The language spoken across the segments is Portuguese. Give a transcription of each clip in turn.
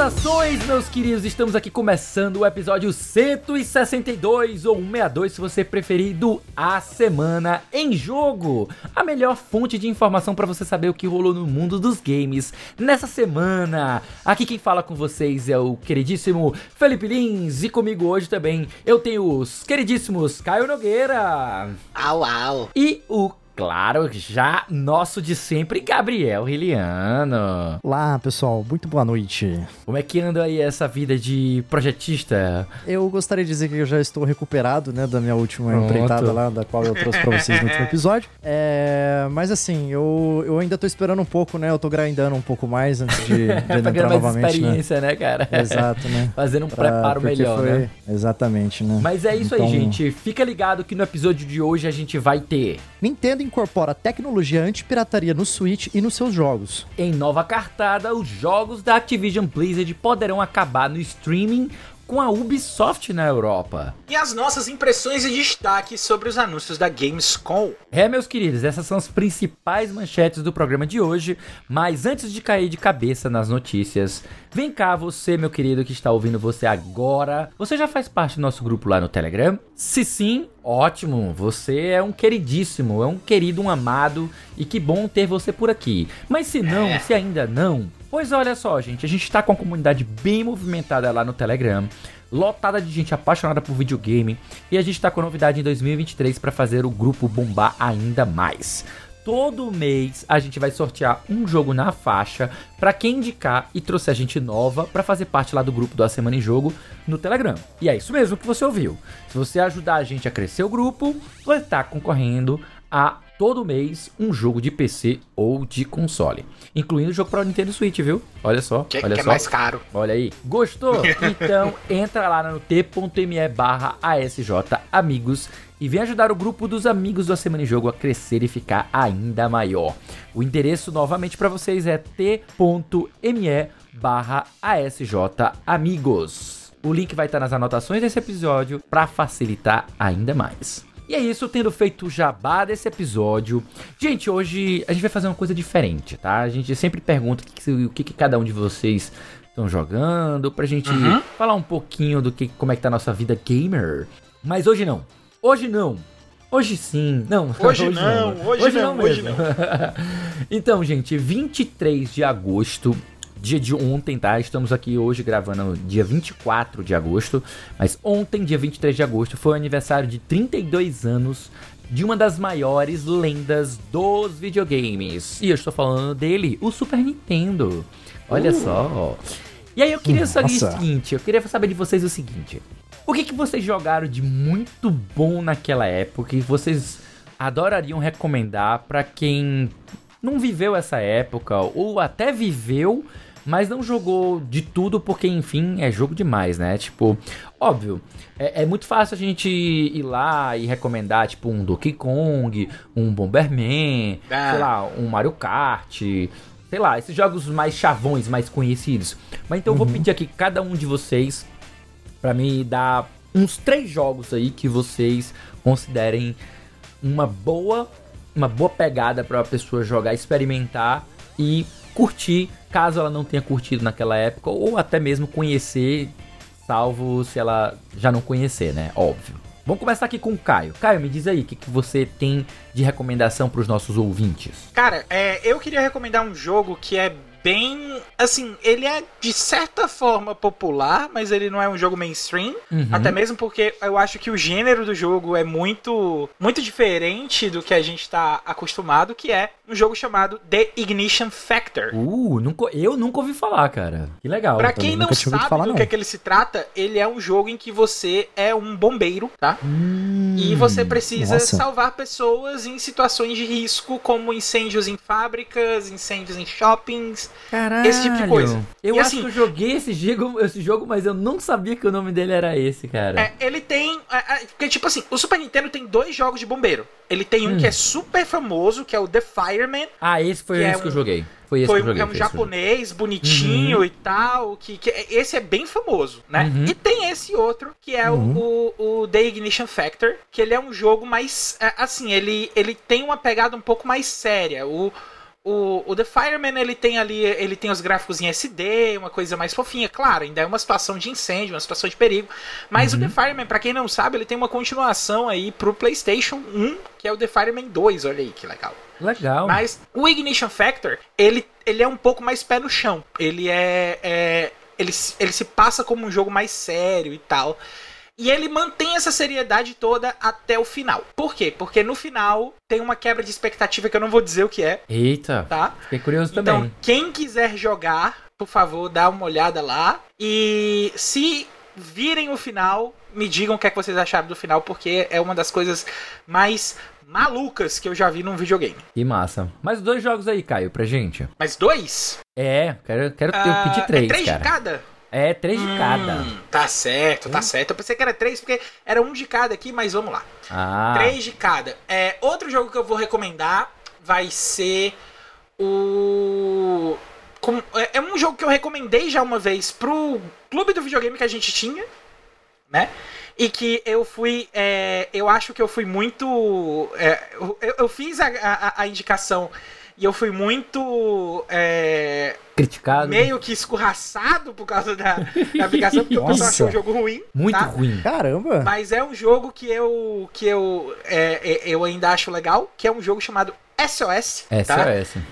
Saudações, meus queridos! Estamos aqui começando o episódio 162 ou 162, se você preferir, do A Semana em Jogo. A melhor fonte de informação para você saber o que rolou no mundo dos games nessa semana. Aqui quem fala com vocês é o queridíssimo Felipe Lins e comigo hoje também eu tenho os queridíssimos Caio Nogueira. Au, au. E o Claro, já nosso de sempre, Gabriel Riliano. Olá, pessoal, muito boa noite. Como é que anda aí essa vida de projetista? Eu gostaria de dizer que eu já estou recuperado, né, da minha última Pronto. empreitada lá, da qual eu trouxe pra vocês no último episódio. É, mas assim, eu, eu ainda tô esperando um pouco, né, eu tô grindando um pouco mais antes de, de entrar mais novamente, experiência, né? né, cara? Exato, né? Fazendo um pra, preparo melhor, foi... né? Exatamente, né? Mas é isso então... aí, gente. Fica ligado que no episódio de hoje a gente vai ter... Nintendo incorpora tecnologia anti-pirataria no Switch e nos seus jogos. Em nova cartada, os jogos da Activision Blizzard poderão acabar no streaming com a Ubisoft na Europa. E as nossas impressões e destaques sobre os anúncios da Gamescom. É, meus queridos, essas são as principais manchetes do programa de hoje. Mas antes de cair de cabeça nas notícias, vem cá você, meu querido, que está ouvindo você agora. Você já faz parte do nosso grupo lá no Telegram? Se sim, ótimo. Você é um queridíssimo, é um querido, um amado. E que bom ter você por aqui. Mas se não, é. se ainda não, Pois olha só, gente, a gente está com a comunidade bem movimentada lá no Telegram, lotada de gente apaixonada por videogame, e a gente está com novidade em 2023 para fazer o grupo bombar ainda mais. Todo mês a gente vai sortear um jogo na faixa para quem indicar e trouxer gente nova para fazer parte lá do grupo da Semana em Jogo no Telegram. E é isso mesmo que você ouviu. Se você ajudar a gente a crescer o grupo, vai estar concorrendo a todo mês um jogo de PC ou de console. Incluindo o jogo para o Nintendo Switch, viu? Olha só. Que, olha que é só. é mais caro. Olha aí. Gostou? então entra lá no t.me barra ASJ Amigos e vem ajudar o grupo dos amigos do Semana em Jogo a crescer e ficar ainda maior. O endereço novamente para vocês é t.me barra ASJ Amigos. O link vai estar nas anotações desse episódio para facilitar ainda mais. E é isso, tendo feito o jabá desse episódio. Gente, hoje a gente vai fazer uma coisa diferente, tá? A gente sempre pergunta o que, o que, que cada um de vocês estão jogando, pra gente uhum. falar um pouquinho do que como é que tá a nossa vida gamer. Mas hoje não. Hoje não. Hoje sim. Não, hoje, hoje não, não. Hoje, hoje não, não hoje não. então, gente, 23 de agosto dia de ontem, tá? Estamos aqui hoje gravando dia 24 de agosto, mas ontem, dia 23 de agosto, foi o aniversário de 32 anos de uma das maiores lendas dos videogames. E eu estou falando dele, o Super Nintendo. Olha uh. só. E aí eu queria saber o seguinte, eu queria saber de vocês o seguinte. O que, que vocês jogaram de muito bom naquela época e vocês adorariam recomendar para quem não viveu essa época ou até viveu, mas não jogou de tudo porque, enfim, é jogo demais, né? Tipo, óbvio, é, é, muito fácil a gente ir lá e recomendar, tipo, um Donkey Kong, um Bomberman, ah. sei lá, um Mario Kart, sei lá, esses jogos mais chavões, mais conhecidos. Mas então uhum. eu vou uhum. pedir aqui cada um de vocês para me dar uns três jogos aí que vocês considerem uma boa uma boa pegada para a pessoa jogar, experimentar e curtir, caso ela não tenha curtido naquela época, ou até mesmo conhecer, salvo se ela já não conhecer, né? Óbvio. Vamos começar aqui com o Caio. Caio, me diz aí, o que, que você tem de recomendação para os nossos ouvintes? Cara, é, eu queria recomendar um jogo que é bem. Assim, ele é de certa forma popular, mas ele não é um jogo mainstream. Uhum. Até mesmo porque eu acho que o gênero do jogo é muito, muito diferente do que a gente está acostumado, que é um jogo chamado The Ignition Factor. Uh, nunca, eu nunca ouvi falar, cara. Que legal. Pra quem não sabe falar, do não. que, é que ele se trata, ele é um jogo em que você é um bombeiro, tá? Hum, e você precisa nossa. salvar pessoas em situações de risco, como incêndios em fábricas, incêndios em shoppings, Caralho. Esse tipo de coisa. Eu e acho assim, que eu joguei esse jogo, esse jogo, mas eu não sabia que o nome dele era esse, cara. É, ele tem. É, é, porque, tipo assim, o Super Nintendo tem dois jogos de bombeiro. Ele tem um hum. que é super famoso, que é o The Fireman. Ah, esse foi esse é que eu joguei. Foi esse foi que eu joguei. É um japonês, bonitinho uhum. e tal. Que, que, esse é bem famoso, né? Uhum. E tem esse outro, que é uhum. o, o The Ignition Factor, que ele é um jogo mais. É, assim, ele, ele tem uma pegada um pouco mais séria. O o, o The Fireman, ele tem ali, ele tem os gráficos em SD, uma coisa mais fofinha, claro, ainda é uma situação de incêndio, uma situação de perigo, mas uhum. o The Fireman, pra quem não sabe, ele tem uma continuação aí pro PlayStation 1, que é o The Fireman 2, olha aí que legal. Legal. Mas o Ignition Factor, ele, ele é um pouco mais pé no chão. Ele é, é ele, ele se passa como um jogo mais sério e tal. E ele mantém essa seriedade toda até o final. Por quê? Porque no final tem uma quebra de expectativa que eu não vou dizer o que é. Eita. Tá? Fiquei curioso então, também. Então, quem quiser jogar, por favor, dá uma olhada lá. E se virem o final, me digam o que é que vocês acharam do final, porque é uma das coisas mais malucas que eu já vi num videogame. Que massa. Mais dois jogos aí, Caio, pra gente. Mais dois? É, quero, quero uh, pedir três. É três cara. de cada? É, três de hum, cada. Tá certo, tá hum. certo. Eu pensei que era três, porque era um de cada aqui, mas vamos lá. Ah. Três de cada. É, outro jogo que eu vou recomendar vai ser o. É, é um jogo que eu recomendei já uma vez pro clube do videogame que a gente tinha, né? E que eu fui. É, eu acho que eu fui muito. É, eu, eu, fiz a, a, a indicação e eu fui muito. É, Criticado. Meio que escorraçado por causa da, da aplicação, porque o pessoal achou o jogo ruim. Muito tá? ruim. Caramba! Mas é um jogo que eu. que eu, é, é eu ainda acho legal, que é um jogo chamado SOS. SOS. Tá?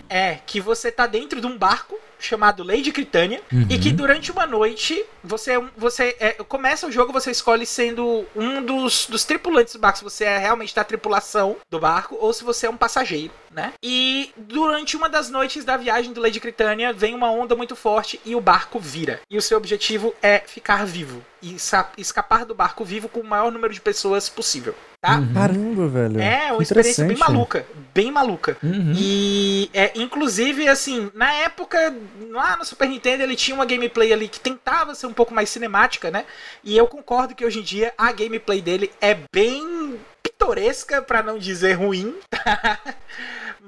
É, que você tá dentro de um barco chamado Lady Critânia uhum. e que durante uma noite você você é, começa o jogo você escolhe sendo um dos, dos tripulantes do barco se você é realmente da tripulação do barco ou se você é um passageiro né e durante uma das noites da viagem do Lady Critânia vem uma onda muito forte e o barco vira e o seu objetivo é ficar vivo e escapar do barco vivo com o maior número de pessoas possível tá? Uhum. Caramba, velho. É, uma experiência bem maluca. Bem maluca. Uhum. E, é, inclusive, assim, na época, lá no Super Nintendo, ele tinha uma gameplay ali que tentava ser um pouco mais cinemática, né? E eu concordo que hoje em dia a gameplay dele é bem pitoresca, para não dizer ruim, tá?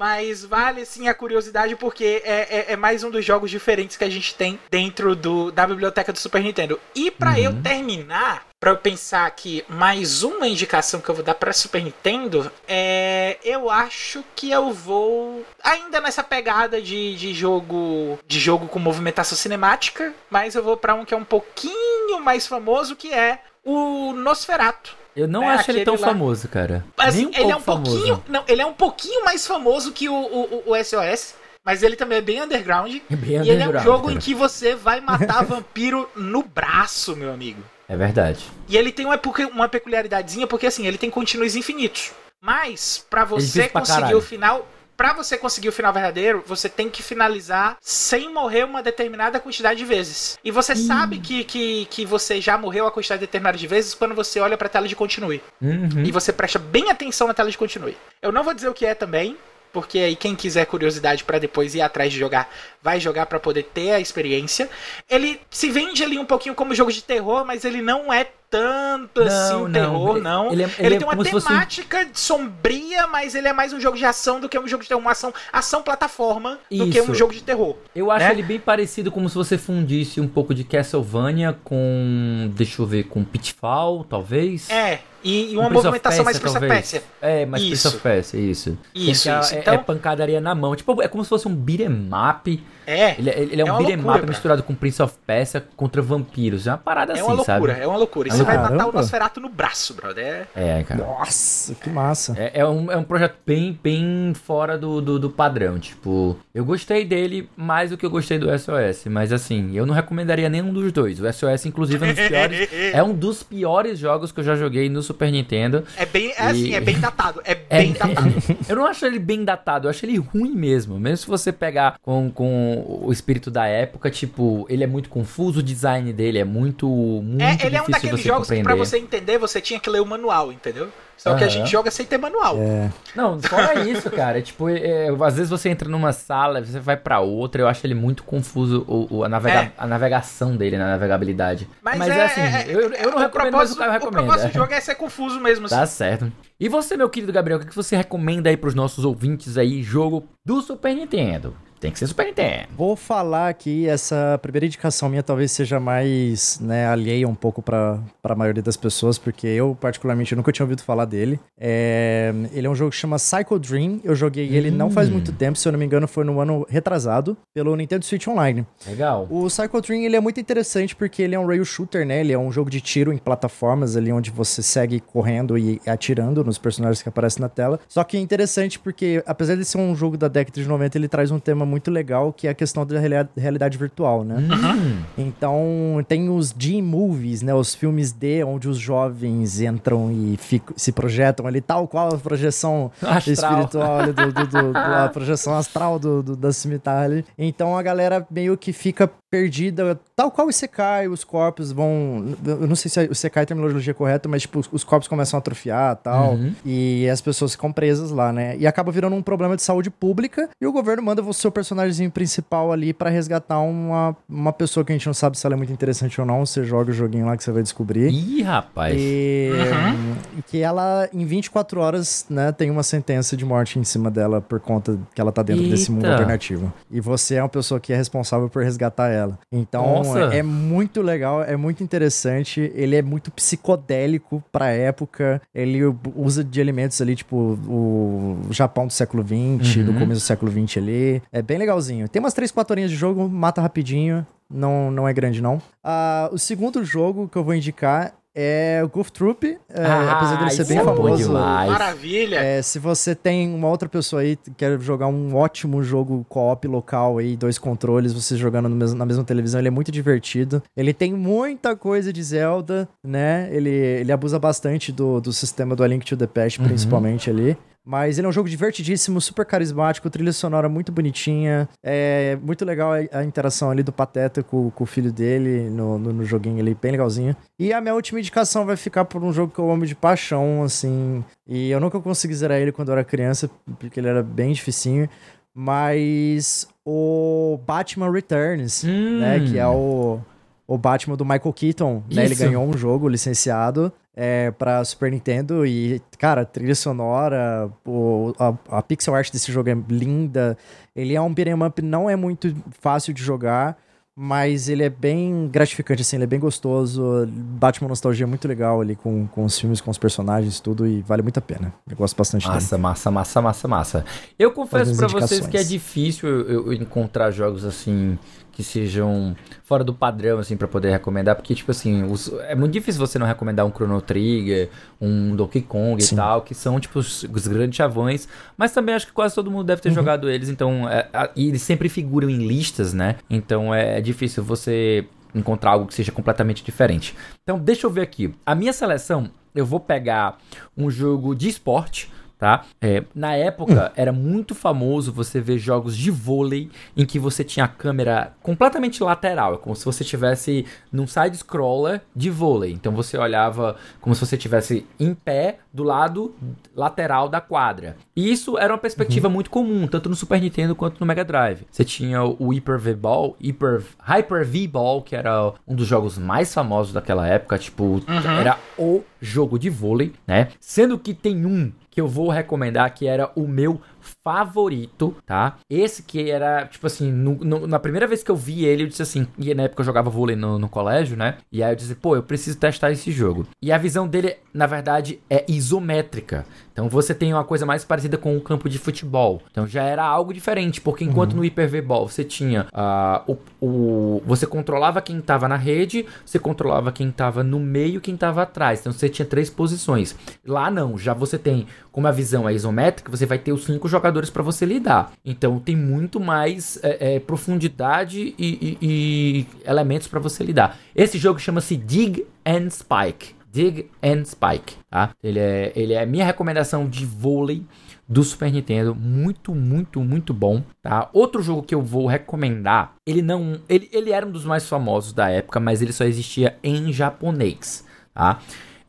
Mas vale sim a curiosidade porque é, é, é, mais um dos jogos diferentes que a gente tem dentro do, da biblioteca do Super Nintendo. E para uhum. eu terminar, para eu pensar aqui, mais uma indicação que eu vou dar para Super Nintendo, é, eu acho que eu vou ainda nessa pegada de, de jogo de jogo com movimentação cinemática, mas eu vou para um que é um pouquinho mais famoso, que é o Nosferatu. Eu não é, acho ele tão lá... famoso, cara. Assim, um ele é um famoso. pouquinho. Não, ele é um pouquinho mais famoso que o, o, o SOS. Mas ele também é bem underground. É bem e ele é um jogo cara. em que você vai matar vampiro no braço, meu amigo. É verdade. E ele tem uma, uma peculiaridadezinha, porque assim, ele tem continues infinitos. Mas, para você conseguir o final, para você conseguir o final verdadeiro, você tem que finalizar sem morrer uma determinada quantidade de vezes. E você hum. sabe que, que, que você já morreu a quantidade determinada de vezes quando você olha pra tela de continue. Uhum. E você presta bem atenção na tela de continue. Eu não vou dizer o que é também, porque aí quem quiser curiosidade para depois ir atrás de jogar, vai jogar para poder ter a experiência. Ele se vende ali um pouquinho como jogo de terror, mas ele não é tanto não, assim não. terror, não. Ele, é, ele, ele é tem uma temática fosse... sombria, mas ele é mais um jogo de ação do que um jogo de terror, uma ação, ação plataforma Isso. do que um jogo de terror. Eu acho né? ele bem parecido como se você fundisse um pouco de Castlevania com, deixa eu ver, com Pitfall, talvez. É, e, e uma movimentação mais Prince. É, mais isso. Prince of isso. Isso, é, isso. É, então... é pancadaria na mão. Tipo, é como se fosse um beat'em up. É. Ele, é, ele é, é um beat'em up misturado com Prince of Persia contra vampiros. É uma parada assim, sabe? É uma loucura, sabe? é uma loucura. E você vai matar o Nosferatu no braço, brother. É, cara. Nossa, que massa. É, é, um, é um projeto bem, bem fora do, do, do padrão. Tipo, eu gostei dele mais do que eu gostei do SOS. Mas assim, eu não recomendaria nenhum dos dois. O SOS, inclusive, é um dos piores. é um dos piores jogos que eu já joguei no Super Nintendo. É bem, é assim, é bem datado. É, é bem datado. eu não acho ele bem datado, eu acho ele ruim mesmo. Mesmo se você pegar com, com o espírito da época, tipo, ele é muito confuso, o design dele é muito, muito é, ele é um daqueles jogos compreender. que pra você entender, você tinha que ler o manual, entendeu? Só uhum. que a gente joga sem ter manual. É. Não, fora isso, cara. É, tipo, é, às vezes você entra numa sala, você vai para outra, eu acho ele muito confuso, o, o a, navega é. a navegação dele, na navegabilidade. Mas, mas é, é assim, é, eu, eu não recomendo, mas o Caio recomenda. O propósito do jogo é ser confuso mesmo. Assim. Tá certo. E você, meu querido Gabriel, o que você recomenda aí pros nossos ouvintes aí, jogo do Super Nintendo? Tem que ser Super Nintendo. Vou falar aqui, essa primeira indicação minha talvez seja mais né, alheia um pouco para a maioria das pessoas, porque eu, particularmente, nunca tinha ouvido falar dele. É, ele é um jogo que chama Psycho Dream. Eu joguei hum. ele não faz hum. muito tempo, se eu não me engano, foi no ano retrasado, pelo Nintendo Switch Online. Legal. O Psycho Dream ele é muito interessante porque ele é um rail shooter, né? Ele é um jogo de tiro em plataformas ali onde você segue correndo e atirando nos personagens que aparecem na tela. Só que é interessante porque, apesar de ser um jogo da década de 90, ele traz um tema muito legal que é a questão da realidade virtual, né? Uhum. Então, tem os D-movies, né? Os filmes D, onde os jovens entram e ficam, se projetam ali, tal qual a projeção astral. espiritual ali, do, do, do, a projeção astral do, do, da cimitarra ali. Então, a galera meio que fica perdida, tal qual o Sekai, os corpos vão. Eu não sei se o Sekai é a terminologia correta, mas tipo, os corpos começam a atrofiar tal. Uhum. E as pessoas ficam presas lá, né? E acaba virando um problema de saúde pública. E o governo manda o seu personagem principal ali para resgatar uma, uma pessoa que a gente não sabe se ela é muito interessante ou não. Você joga o joguinho lá que você vai descobrir. Ih, rapaz. E uhum. que ela, em 24 horas, né, tem uma sentença de morte em cima dela por conta que ela tá dentro Eita. desse mundo alternativo. E você é uma pessoa que é responsável por resgatar ela. Então, é, é muito legal, é muito interessante. Ele é muito psicodélico pra época. Ele usa de elementos ali, tipo, o Japão do século XX, uhum. do começo do século XX ali. É bem legalzinho. Tem umas 3, 4 horinhas de jogo, mata rapidinho. Não, não é grande, não. Uh, o segundo jogo que eu vou indicar é o Goof Troop, é, ah, apesar dele ser bem é famoso. Maravilha! É, se você tem uma outra pessoa aí que quer jogar um ótimo jogo co-op local aí, dois controles, vocês jogando mesmo, na mesma televisão, ele é muito divertido. Ele tem muita coisa de Zelda, né? Ele, ele abusa bastante do, do sistema do A Link to the Past, uhum. principalmente ali. Mas ele é um jogo divertidíssimo, super carismático, trilha sonora muito bonitinha. É muito legal a, interação ali do Pateta com, com o filho dele no, no, no, joguinho ali, bem legalzinho. E a minha última indicação vai ficar por um jogo que eu amo de paixão, assim. E eu nunca consegui zerar ele quando eu era criança, porque ele era bem dificinho. Mas o Batman Returns, hum. né? Que é o, o Batman do Michael Keaton, né? Ele ganhou um jogo licenciado é, pra Super Nintendo e, cara, trilha sonora, o, a, a, pixel art desse jogo é linda. Ele é um beat'em up, não é muito fácil de jogar, mas ele é bem gratificante, assim, ele é bem gostoso. Bate uma nostalgia muito legal ali com, com os filmes, com os personagens, tudo, e vale muito a pena. Eu gosto bastante massa, dele. Massa, massa, massa, massa, Eu confesso para vocês que é difícil eu, eu encontrar jogos assim que sejam fora do padrão, assim, para poder recomendar, porque, tipo assim, os, é muito difícil você não recomendar um Chrono Trigger, um Donkey Kong Sim. e tal, que são, tipo, os, os, grandes chavões, mas também acho que quase todo mundo deve ter uhum. jogado eles, então, é, a, e eles sempre figuram em listas, né? Então é, é difícil você encontrar algo que seja completamente diferente. Então, deixa eu ver aqui. A minha seleção, eu vou pegar um jogo de esporte, tá? É, na época hum. era muito famoso você ver jogos de vôlei em que você tinha a câmera completamente lateral, é como se você estivesse num side scroller de vôlei. Então você olhava como se você estivesse em pé do lado lateral da quadra. E isso era uma perspectiva uhum. muito comum, tanto no Super Nintendo quanto no Mega Drive. Você tinha o Hyper V-Ball, Hyper, Hyper V-Ball, que era um dos jogos mais famosos daquela época, tipo, uhum. era o jogo de vôlei, né? Sendo que tem um que eu vou recomendar que era o meu favorito, tá? Esse que era, tipo assim, no, no, na primeira vez que eu vi ele, eu disse assim, e na época eu jogava vôlei no, no, colégio, né? E aí eu disse, pô, eu preciso testar esse jogo. E a visão dele, na verdade, é isométrica. Então você tem uma coisa mais parecida com um campo de futebol. Então já era algo diferente, porque enquanto uhum. no Hyper V-Ball você tinha uh, o, o, Você controlava quem estava na rede, você controlava quem estava no meio quem estava atrás. Então você tinha três posições. Lá não, já você tem, como a visão é isométrica, você vai ter os cinco jogadores para você lidar. Então tem muito mais é, é, profundidade e, e, e elementos para você lidar. Esse jogo chama-se Dig and Spike. Dig and Spike, tá? Ele é, ele é minha recomendação de vôlei do Super Nintendo, muito, muito, muito bom, tá? Outro jogo que eu vou recomendar, ele não, ele, ele era um dos mais famosos da época, mas ele só existia em japonês, tá?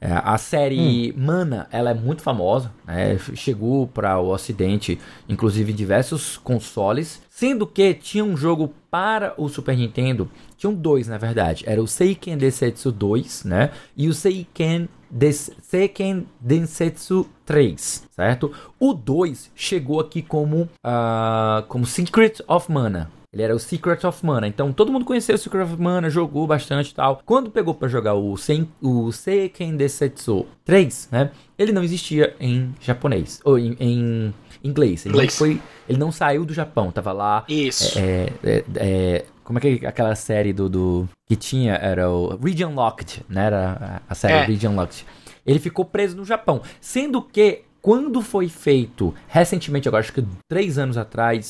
É, a série hum. Mana, ela é muito famosa, né? chegou para o ocidente, inclusive em diversos consoles, sendo que tinha um jogo para o Super Nintendo, tinham dois na verdade, era o Seiken Densetsu 2, né, e o Seiken, Des Seiken Densetsu 3, certo? O 2 chegou aqui como, uh, como Secret of Mana, Ele era o Secret of Mana. Então todo mundo conheceu o Secret of Mana, jogou bastante e tal. Quando pegou para jogar o, Sen, o Seiken Desetsu 3, né? Ele não existia em japonês. Ou em, em inglês. Ele, inglês. Não foi, ele não saiu do Japão, tava lá. Isso. É, é, é, como é que aquela série do, do, que tinha era o Region Locked, né? Era a série é. Region Locked. Ele ficou preso no Japão, sendo que quando foi feito recentemente, agora acho que três anos atrás,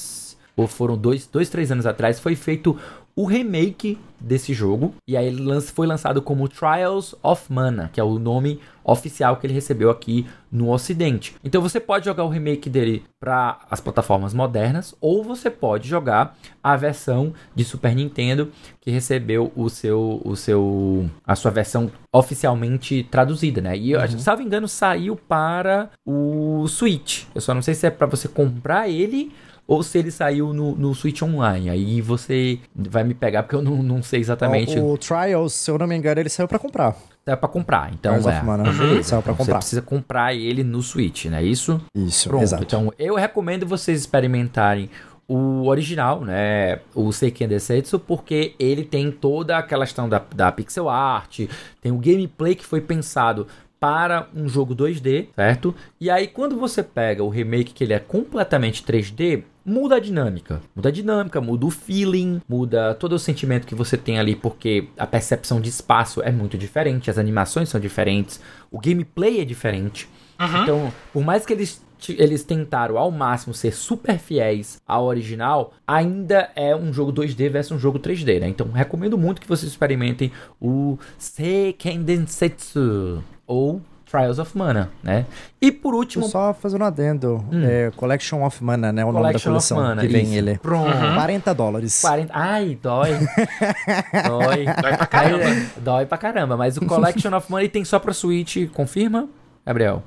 ou foram dois, dois três anos atrás, foi feito o remake desse jogo. E aí ele foi lançado como Trials of Mana, que é o nome oficial que ele recebeu aqui no Ocidente. Então você pode jogar o remake dele para as plataformas modernas ou você pode jogar a versão de Super Nintendo que recebeu o seu o seu a sua versão oficialmente traduzida, né? E, uhum. salvo engano, saiu para o Switch. Eu só não sei se é para você comprar ele ou se ele saiu no, no Switch Online. Aí você vai me pegar porque eu não, não sei exatamente. O, o Trials, se eu não me engano, ele saiu para comprar. Saiu pra comprar, então é. Uhum. Saiu pra então, comprar. Você precisa comprar ele no Switch, não é isso? Isso, Pronto. exato. Então eu recomendo vocês experimentarem o original, né? O Seiken Desetsu, porque ele tem toda aquela questão da, da pixel art, tem o gameplay que foi pensado para um jogo 2D, certo? E aí quando você pega o remake que ele é completamente 3D, muda a dinâmica. Muda a dinâmica, muda o feeling, muda todo o sentimento que você tem ali, porque a percepção de espaço é muito diferente, as animações são diferentes, o gameplay é diferente. Uhum. Então, por mais que eles eles tentaram ao máximo ser super fiéis ao original, ainda é um jogo 2D versus um jogo 3D, né? Então recomendo muito que vocês experimentem o Seiken Densetsu ou Trials of Mana, né? E por último. só fazendo um adendo. Hum. É, Collection of Mana, né? O Collection nome da coleção. Of Mana, que vem isso. ele. Pronto. Uhum. 40 dólares. 40... Ai, dói. dói. Dói pra caramba. Dói pra caramba. Mas o Collection of Mana tem só pra Switch, confirma, Gabriel?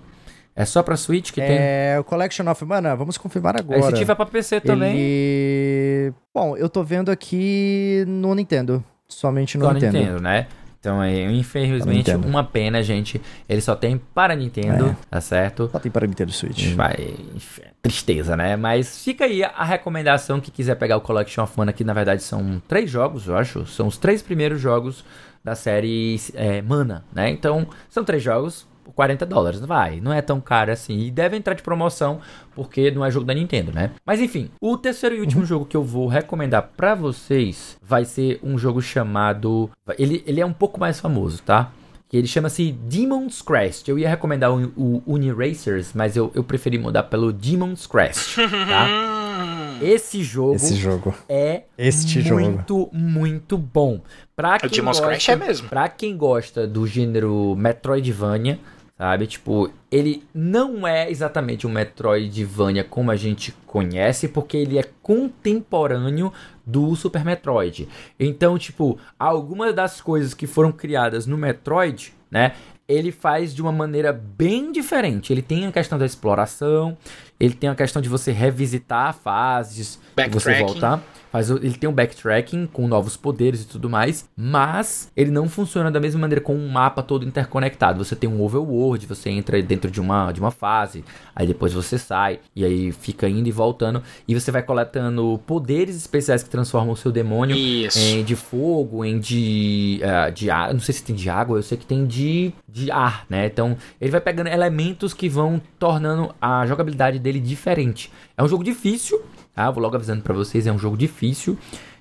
É só pra Switch que é, tem? É, o Collection of Mana, vamos confirmar agora. Aí se tiver pra PC também. Ele... Bom, eu tô vendo aqui no Nintendo. Somente no Só Nintendo. Nintendo, né? Então, é, infelizmente, uma pena, gente. Ele só tem para Nintendo, é. tá certo? Só tem para Nintendo Switch. Vai, tristeza, né? Mas fica aí a recomendação que quiser pegar o Collection of Mana, que na verdade são três jogos, eu acho. São os três primeiros jogos da série é, Mana, né? Então, são três jogos, 40 dólares, vai, não é tão caro assim. E deve entrar de promoção, porque não é jogo da Nintendo, né? Mas enfim, o terceiro e último uhum. jogo que eu vou recomendar para vocês vai ser um jogo chamado. Ele, ele é um pouco mais famoso, tá? Que ele chama-se Demon's Crest. Eu ia recomendar o, o Uniracers, mas eu, eu preferi mudar pelo Demon's Crest, tá? Esse jogo, Esse jogo é este muito, jogo. muito bom. Pra quem, Demon's gosta, é mesmo. pra quem gosta do gênero Metroidvania, sabe? Tipo, ele não é exatamente um Metroidvania como a gente conhece, porque ele é contemporâneo do Super Metroid. Então, tipo, algumas das coisas que foram criadas no Metroid, né? Ele faz de uma maneira bem diferente. Ele tem a questão da exploração, ele tem a questão de você revisitar fases, você voltar. Faz, ele tem um backtracking com novos poderes e tudo mais, mas ele não funciona da mesma maneira com um mapa todo interconectado. Você tem um overworld, você entra dentro de uma, de uma fase, aí depois você sai, e aí fica indo e voltando, e você vai coletando poderes especiais que transformam o seu demônio Isso. em de fogo, em de, uh, de ar, não sei se tem de água, eu sei que tem de, de ar, né? Então ele vai pegando elementos que vão tornando a jogabilidade dele diferente. É um jogo difícil, ah, vou logo avisando para vocês, é um jogo difícil.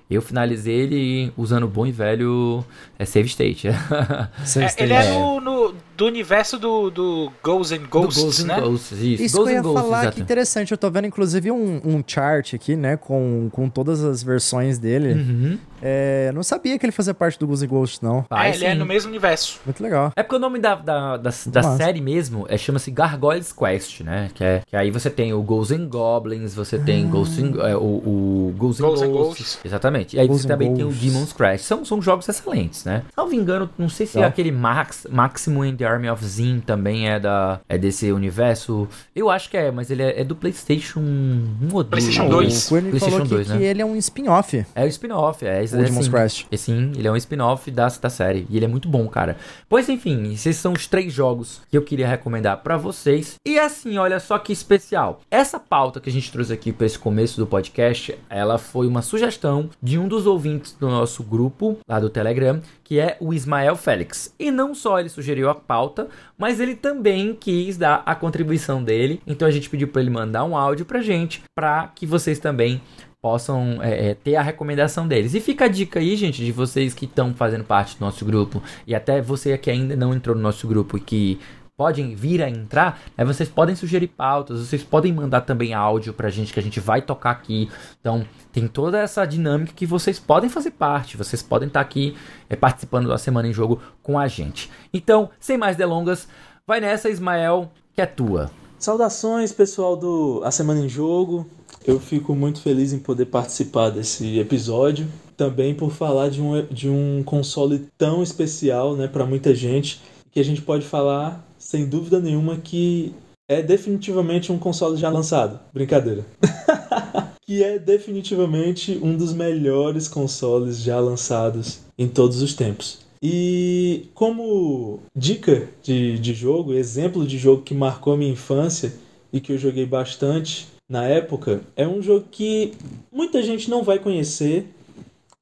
Eu finalizei ele usando o bom e velho é, save state. save state. É, ele é, no, no, do universo do, do Ghosts and Ghosts, do Ghosts né? Ghosts, isso. Isso Ghosts que eu ia Ghosts, falar, exatamente. que interessante. Eu tô vendo, inclusive, um, um chart aqui, né? Com, com todas as versões dele. Uhum. É, não sabia que ele fazia parte do Ghosts and Ghosts, não. Ah, é, ele é no mesmo universo. Muito legal. É porque o nome da, da, da, da série mesmo é, chama-se Gargoyles Quest, né? Que, é, que aí você tem o Ghosts and Goblins, você tem ah. Ghosts and, é, o, o Ghosts, Ghosts and Ghosts. Exatamente. E aí Ghosts você também Ghosts. tem o Demon's Crash. São, são jogos excelentes, né? Salvo engano, não sei se é aquele Max, Maximum and Rogue Army of Zin também é da é desse universo. Eu acho que é, mas ele é, é do PlayStation 1 ou 2. PlayStation 2. O Coelho falou 2, né? que ele é um spin-off. É o um spin-off, é. O é, Demon's Crest. É, sim, ele é um spin-off da, da série. E ele é muito bom, cara. Pois enfim, esses são os três jogos que eu queria recomendar para vocês. E assim, olha só que especial. Essa pauta que a gente trouxe aqui para esse começo do podcast, ela foi uma sugestão de um dos ouvintes do nosso grupo lá do Telegram, que é o Ismael Félix. E não só ele sugeriu a pauta, mas ele também quis dar a contribuição dele. Então a gente pediu para ele mandar um áudio pra gente, para que vocês também possam é, é, ter a recomendação deles. E fica a dica aí, gente, de vocês que estão fazendo parte do nosso grupo e até você que ainda não entrou no nosso grupo e que podem vir a entrar, né, vocês podem sugerir pautas, vocês podem mandar também áudio pra gente que a gente vai tocar aqui. Então, tem toda essa dinâmica que vocês podem fazer parte, vocês podem estar tá aqui é, participando da Semana em Jogo com a gente. Então, sem mais delongas, vai nessa, Ismael, que é tua. Saudações, pessoal do A Semana em Jogo. Eu fico muito feliz em poder participar desse episódio. Também por falar de um, de um console tão especial né, para muita gente, que a gente pode falar, sem dúvida nenhuma, que é definitivamente um console já lançado. Brincadeira. que é definitivamente um dos melhores consoles já lançados em todos os tempos. E como dica de, de jogo, exemplo de jogo que marcou a minha infância e que eu joguei bastante, na época, é um jogo que muita gente não vai conhecer.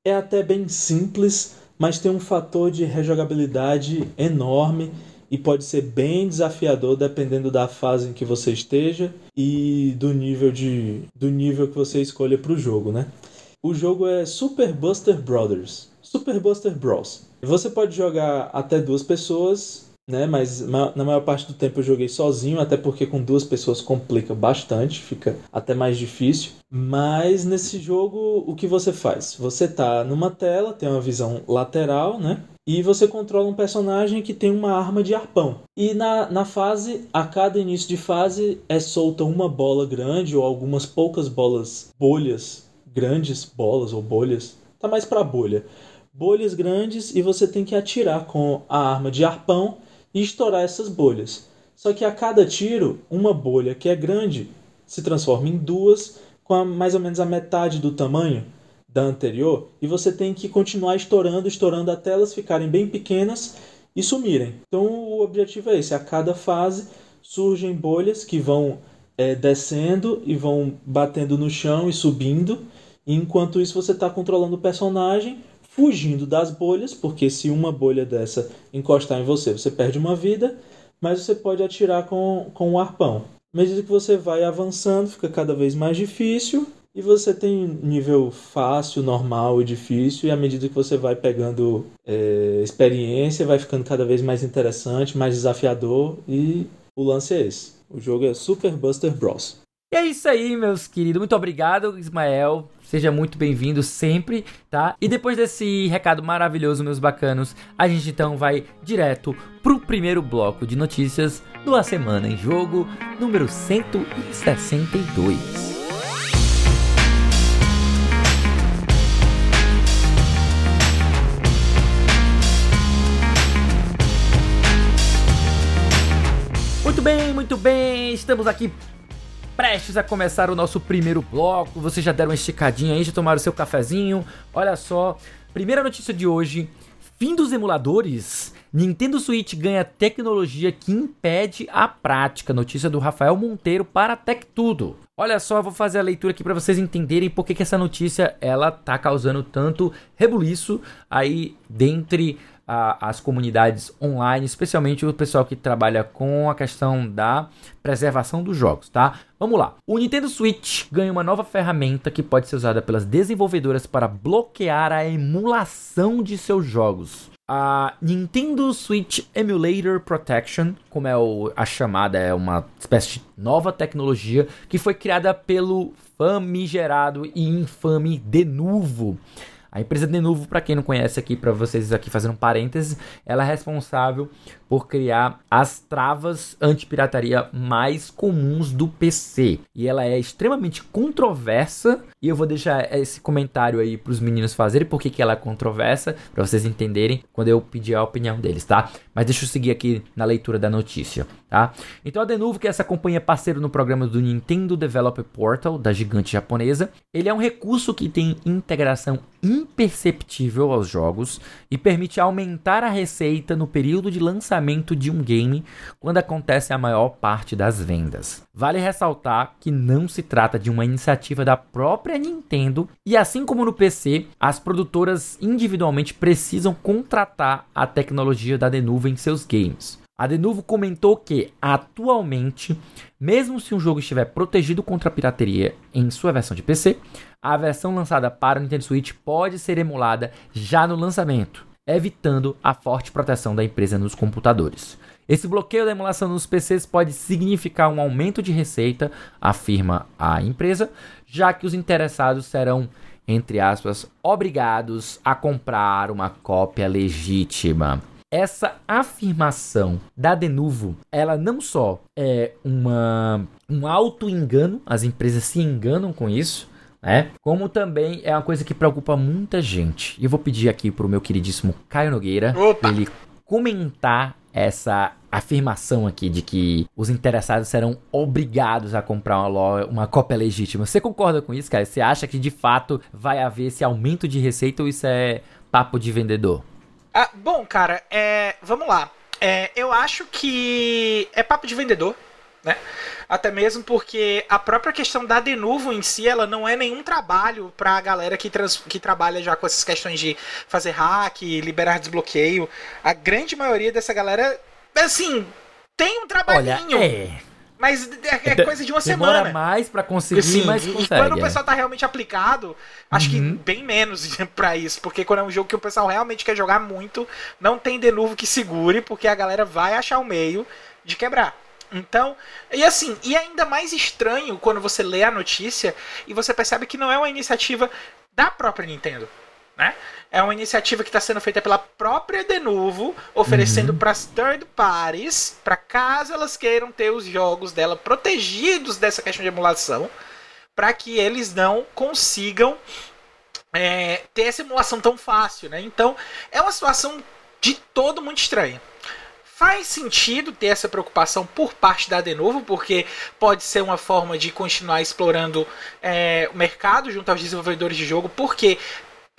É até bem simples, mas tem um fator de rejogabilidade enorme e pode ser bem desafiador dependendo da fase em que você esteja e do nível de do nível que você escolha para o jogo, né? O jogo é Super Buster Brothers, Super Buster Bros. Você pode jogar até duas pessoas né? Mas na maior parte do tempo eu joguei sozinho, até porque com duas pessoas complica bastante, fica até mais difícil. Mas nesse jogo, o que você faz? Você tá numa tela, tem uma visão lateral, né? E você controla um personagem que tem uma arma de arpão. E na, na fase, a cada início de fase, é solta uma bola grande ou algumas poucas bolas, bolhas, grandes bolas ou bolhas. Tá mais pra bolha bolhas grandes e você tem que atirar com a arma de arpão e estourar essas bolhas. Só que a cada tiro, uma bolha que é grande se transforma em duas com a, mais ou menos a metade do tamanho da anterior e você tem que continuar estourando, estourando até elas ficarem bem pequenas e sumirem. Então o objetivo é esse: a cada fase surgem bolhas que vão é, descendo e vão batendo no chão e subindo. E enquanto isso você está controlando o personagem fugindo das bolhas, porque se uma bolha dessa encostar em você, você perde uma vida, mas você pode atirar com, com um arpão. À medida que você vai avançando, fica cada vez mais difícil e você tem nível fácil, normal e difícil, e à medida que você vai pegando é, experiência, vai ficando cada vez mais interessante, mais desafiador, e o lance é esse. O jogo é Super Buster Bros. E é isso aí, meus queridos. Muito obrigado, Ismael. Seja muito bem-vindo sempre, tá? E depois desse recado maravilhoso, meus bacanos, a gente então vai direto pro primeiro bloco de notícias do A Semana em Jogo, número 162. Muito bem, muito bem, estamos aqui prestes a começar o nosso primeiro bloco. Vocês já deram uma esticadinha aí, já tomaram seu cafezinho. Olha só, primeira notícia de hoje: fim dos emuladores. Nintendo Switch ganha tecnologia que impede a prática. Notícia do Rafael Monteiro para Tech Tudo. Olha só, eu vou fazer a leitura aqui para vocês entenderem por que, que essa notícia ela tá causando tanto rebuliço aí dentre a, as comunidades online, especialmente o pessoal que trabalha com a questão da preservação dos jogos, tá? Vamos lá. O Nintendo Switch ganha uma nova ferramenta que pode ser usada pelas desenvolvedoras para bloquear a emulação de seus jogos. A Nintendo Switch Emulator Protection, como é o, a chamada, é uma espécie de nova tecnologia que foi criada pelo famigerado e infame Denuvo A empresa Denuvo, para quem não conhece aqui, para vocês aqui fazendo um parênteses, ela é responsável por criar as travas anti-pirataria mais comuns do PC. E ela é extremamente controversa. E eu vou deixar esse comentário aí para os meninos fazerem, porque que ela é controversa, para vocês entenderem quando eu pedir a opinião deles, tá? Mas deixa eu seguir aqui na leitura da notícia, tá? Então a Denuvo, que é essa companhia parceiro no programa do Nintendo Developer Portal, da gigante japonesa, ele é um recurso que tem integração imperceptível aos jogos e permite aumentar a receita no período de lançamento de um game quando acontece a maior parte das vendas. Vale ressaltar que não se trata de uma iniciativa da própria Nintendo e assim como no PC, as produtoras individualmente precisam contratar a tecnologia da Denuvo em seus games. A Denuvo comentou que, atualmente, mesmo se um jogo estiver protegido contra a pirateria em sua versão de PC, a versão lançada para o Nintendo Switch pode ser emulada já no lançamento, evitando a forte proteção da empresa nos computadores. Esse bloqueio da emulação nos PCs pode significar um aumento de receita, afirma a empresa, já que os interessados serão, entre aspas, obrigados a comprar uma cópia legítima essa afirmação da Denuvo, ela não só é uma, um auto-engano, as empresas se enganam com isso, né? Como também é uma coisa que preocupa muita gente. E eu vou pedir aqui pro meu queridíssimo Caio Nogueira Opa. ele comentar essa afirmação aqui de que os interessados serão obrigados a comprar uma, uma cópia legítima. Você concorda com isso, cara? Você acha que de fato vai haver esse aumento de receita ou isso é papo de vendedor? Ah, bom, cara, é, vamos lá. É, eu acho que é papo de vendedor, né? Até mesmo porque a própria questão da Denuvo em si, ela não é nenhum trabalho pra galera que, trans, que trabalha já com essas questões de fazer hack, liberar desbloqueio. A grande maioria dessa galera, assim, tem um trabalhinho. Olha, é mas é, é coisa de uma Demora semana. mais para conseguir, Sim, mas consegue. E quando o é. pessoal tá realmente aplicado, acho uhum. que bem menos para isso. Porque quando é um jogo que o pessoal realmente quer jogar muito, não tem de novo que segure, porque a galera vai achar o meio de quebrar. Então, e assim, e ainda mais estranho quando você lê a notícia e você percebe que não é uma iniciativa da própria Nintendo, né? é uma iniciativa que está sendo feita pela própria Denuvo, oferecendo uhum. para as third parties, para caso elas queiram ter os jogos dela protegidos dessa questão de emulação, para que eles não consigam é, ter essa emulação tão fácil, né? Então é uma situação de todo muito estranha. Faz sentido ter essa preocupação por parte da Denuvo, porque pode ser uma forma de continuar explorando é, o mercado junto aos desenvolvedores de jogo, porque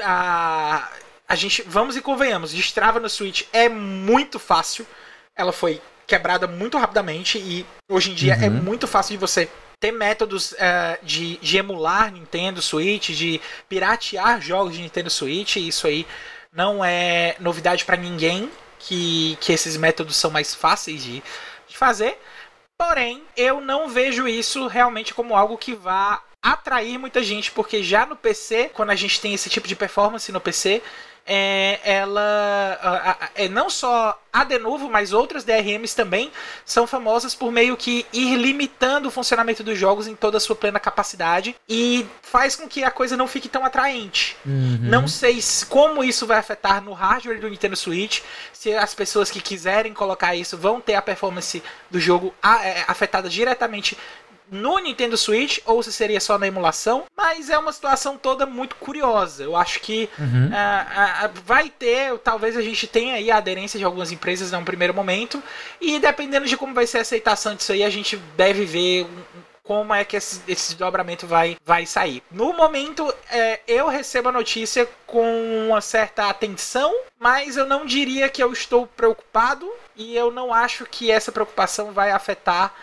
a, a gente, vamos e convenhamos, destrava no Switch é muito fácil. Ela foi quebrada muito rapidamente e hoje em dia é uhum. é muito fácil de você ter métodos uh, de, de emular Nintendo Switch, de piratear jogos de Nintendo Switch. Isso aí não é novidade para ninguém que, que esses métodos são mais fáceis de, de fazer. Porém, eu não vejo isso realmente como algo que vá atrair muita gente, porque já no PC, quando a gente tem esse tipo de performance no PC, é, ela é, não só a Denuvo, mas outras DRMs também são famosas por meio que ir limitando o funcionamento dos jogos em toda a sua plena capacidade e faz com que a coisa não fique tão atraente. Uhum. Não sei se, como isso vai afetar no hardware do Nintendo Switch, se as pessoas que quiserem colocar isso vão ter a performance do jogo é, afetada diretamente no Nintendo Switch ou se seria só na emulação, mas é uma situação toda muito curiosa. Eu acho que uhum. uh, uh, vai ter, talvez a gente tenha aí a aderência de algumas empresas num primeiro momento, e dependendo de como vai ser a aceitação disso aí, a gente deve ver como é que esse, esse dobramento vai, vai sair. No momento, é, eu recebo a notícia com uma certa atenção, mas eu não diria que eu estou preocupado e eu não acho que essa preocupação vai afetar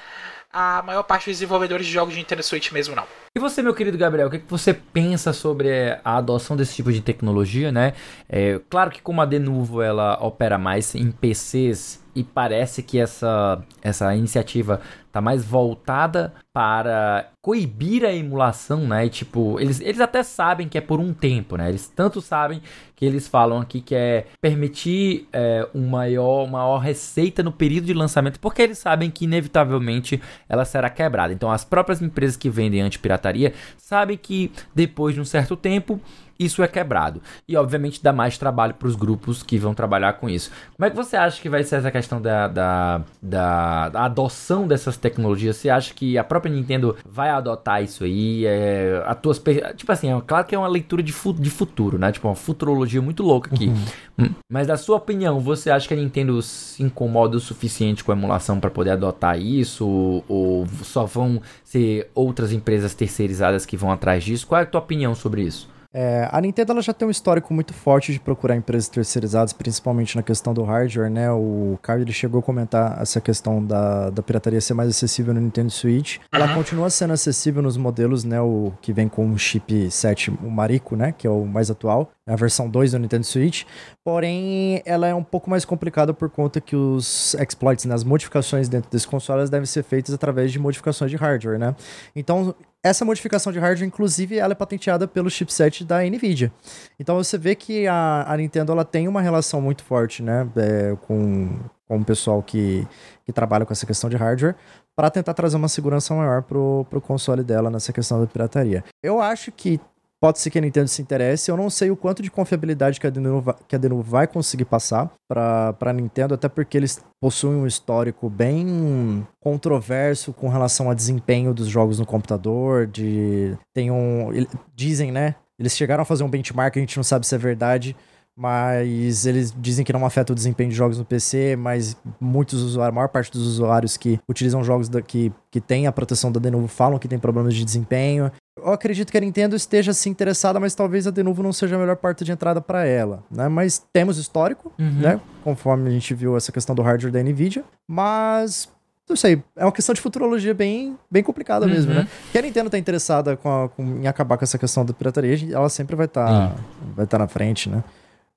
a maior parte dos desenvolvedores de jogos de Nintendo Switch mesmo não. E você, meu querido Gabriel, o que, você pensa sobre a adoção desse tipo de tecnologia, né? É, claro que como a Denuvo ela opera mais em PCs e parece que essa, essa iniciativa tá mais voltada para coibir a emulação, né? E, tipo, eles, eles até sabem que é por um tempo, né? Eles tanto sabem que eles falam aqui que é permitir é, um maior, maior receita no período de lançamento, porque eles sabem que inevitavelmente ela será quebrada. Então, as próprias empresas que vendem antipirataria sabem que depois de um certo tempo isso é quebrado. E obviamente dá mais trabalho para os grupos que vão trabalhar com isso. Como é que você acha que vai ser essa questão da, da, da, da adoção dessas tecnologias? Você acha que a própria Nintendo vai adotar isso aí? É, a tuas, tipo assim, é, claro que é uma leitura de, fu de futuro, né? Tipo, uma futurologia muito louca aqui. Uhum. Hum, mas da sua opinião, você acha que a Nintendo se incomoda o suficiente com a emulação para poder adotar isso? Ou, ou só vão ser outras empresas terceirizadas que vão atrás disso? Qual é a tua opinião sobre isso? É, a Nintendo ela já tem um histórico muito forte de procurar empresas terceirizadas, principalmente na questão do hardware, né? O Caio ele chegou a comentar essa questão da, da pirataria ser mais acessível no Nintendo Switch. Ela uhum. continua sendo acessível nos modelos, né? O que vem com o chip 7, o Marico, né? Que é o mais atual, é a versão 2 do Nintendo Switch. Porém, ela é um pouco mais complicada por conta que os exploits, né? as modificações dentro desse console, devem ser feitas através de modificações de hardware, né? Então, essa modificação de hardware, inclusive, ela é patenteada pelo chipset da NVIDIA. Então você vê que a, a Nintendo ela tem uma relação muito forte né, é, com, com o pessoal que, que trabalha com essa questão de hardware para tentar trazer uma segurança maior pro, pro console dela nessa questão da pirataria. Eu acho que Pode ser que a Nintendo se interesse. Eu não sei o quanto de confiabilidade que a a Denuvo vai conseguir passar para a Nintendo, até porque eles possuem um histórico bem controverso com relação ao desempenho dos jogos no computador. De tem um, dizem, né? Eles chegaram a fazer um benchmark, a gente não sabe se é verdade, mas eles dizem que não afeta o desempenho de jogos no PC, mas muitos usuários, a maior parte dos usuários que utilizam jogos da, que, que tem a proteção da Denuvo falam que tem problemas de desempenho eu acredito que a Nintendo esteja se interessada, mas talvez a Denuvo não seja a melhor porta de entrada para ela, né? Mas temos histórico, uhum. né? Conforme a gente viu essa questão do hardware da Nvidia, mas não sei, é uma questão de futurologia bem, bem complicada uhum. mesmo, né? Que a Nintendo tá interessada com, a, com, em acabar com essa questão da pirataria, ela sempre vai estar tá, vai tá na frente, né?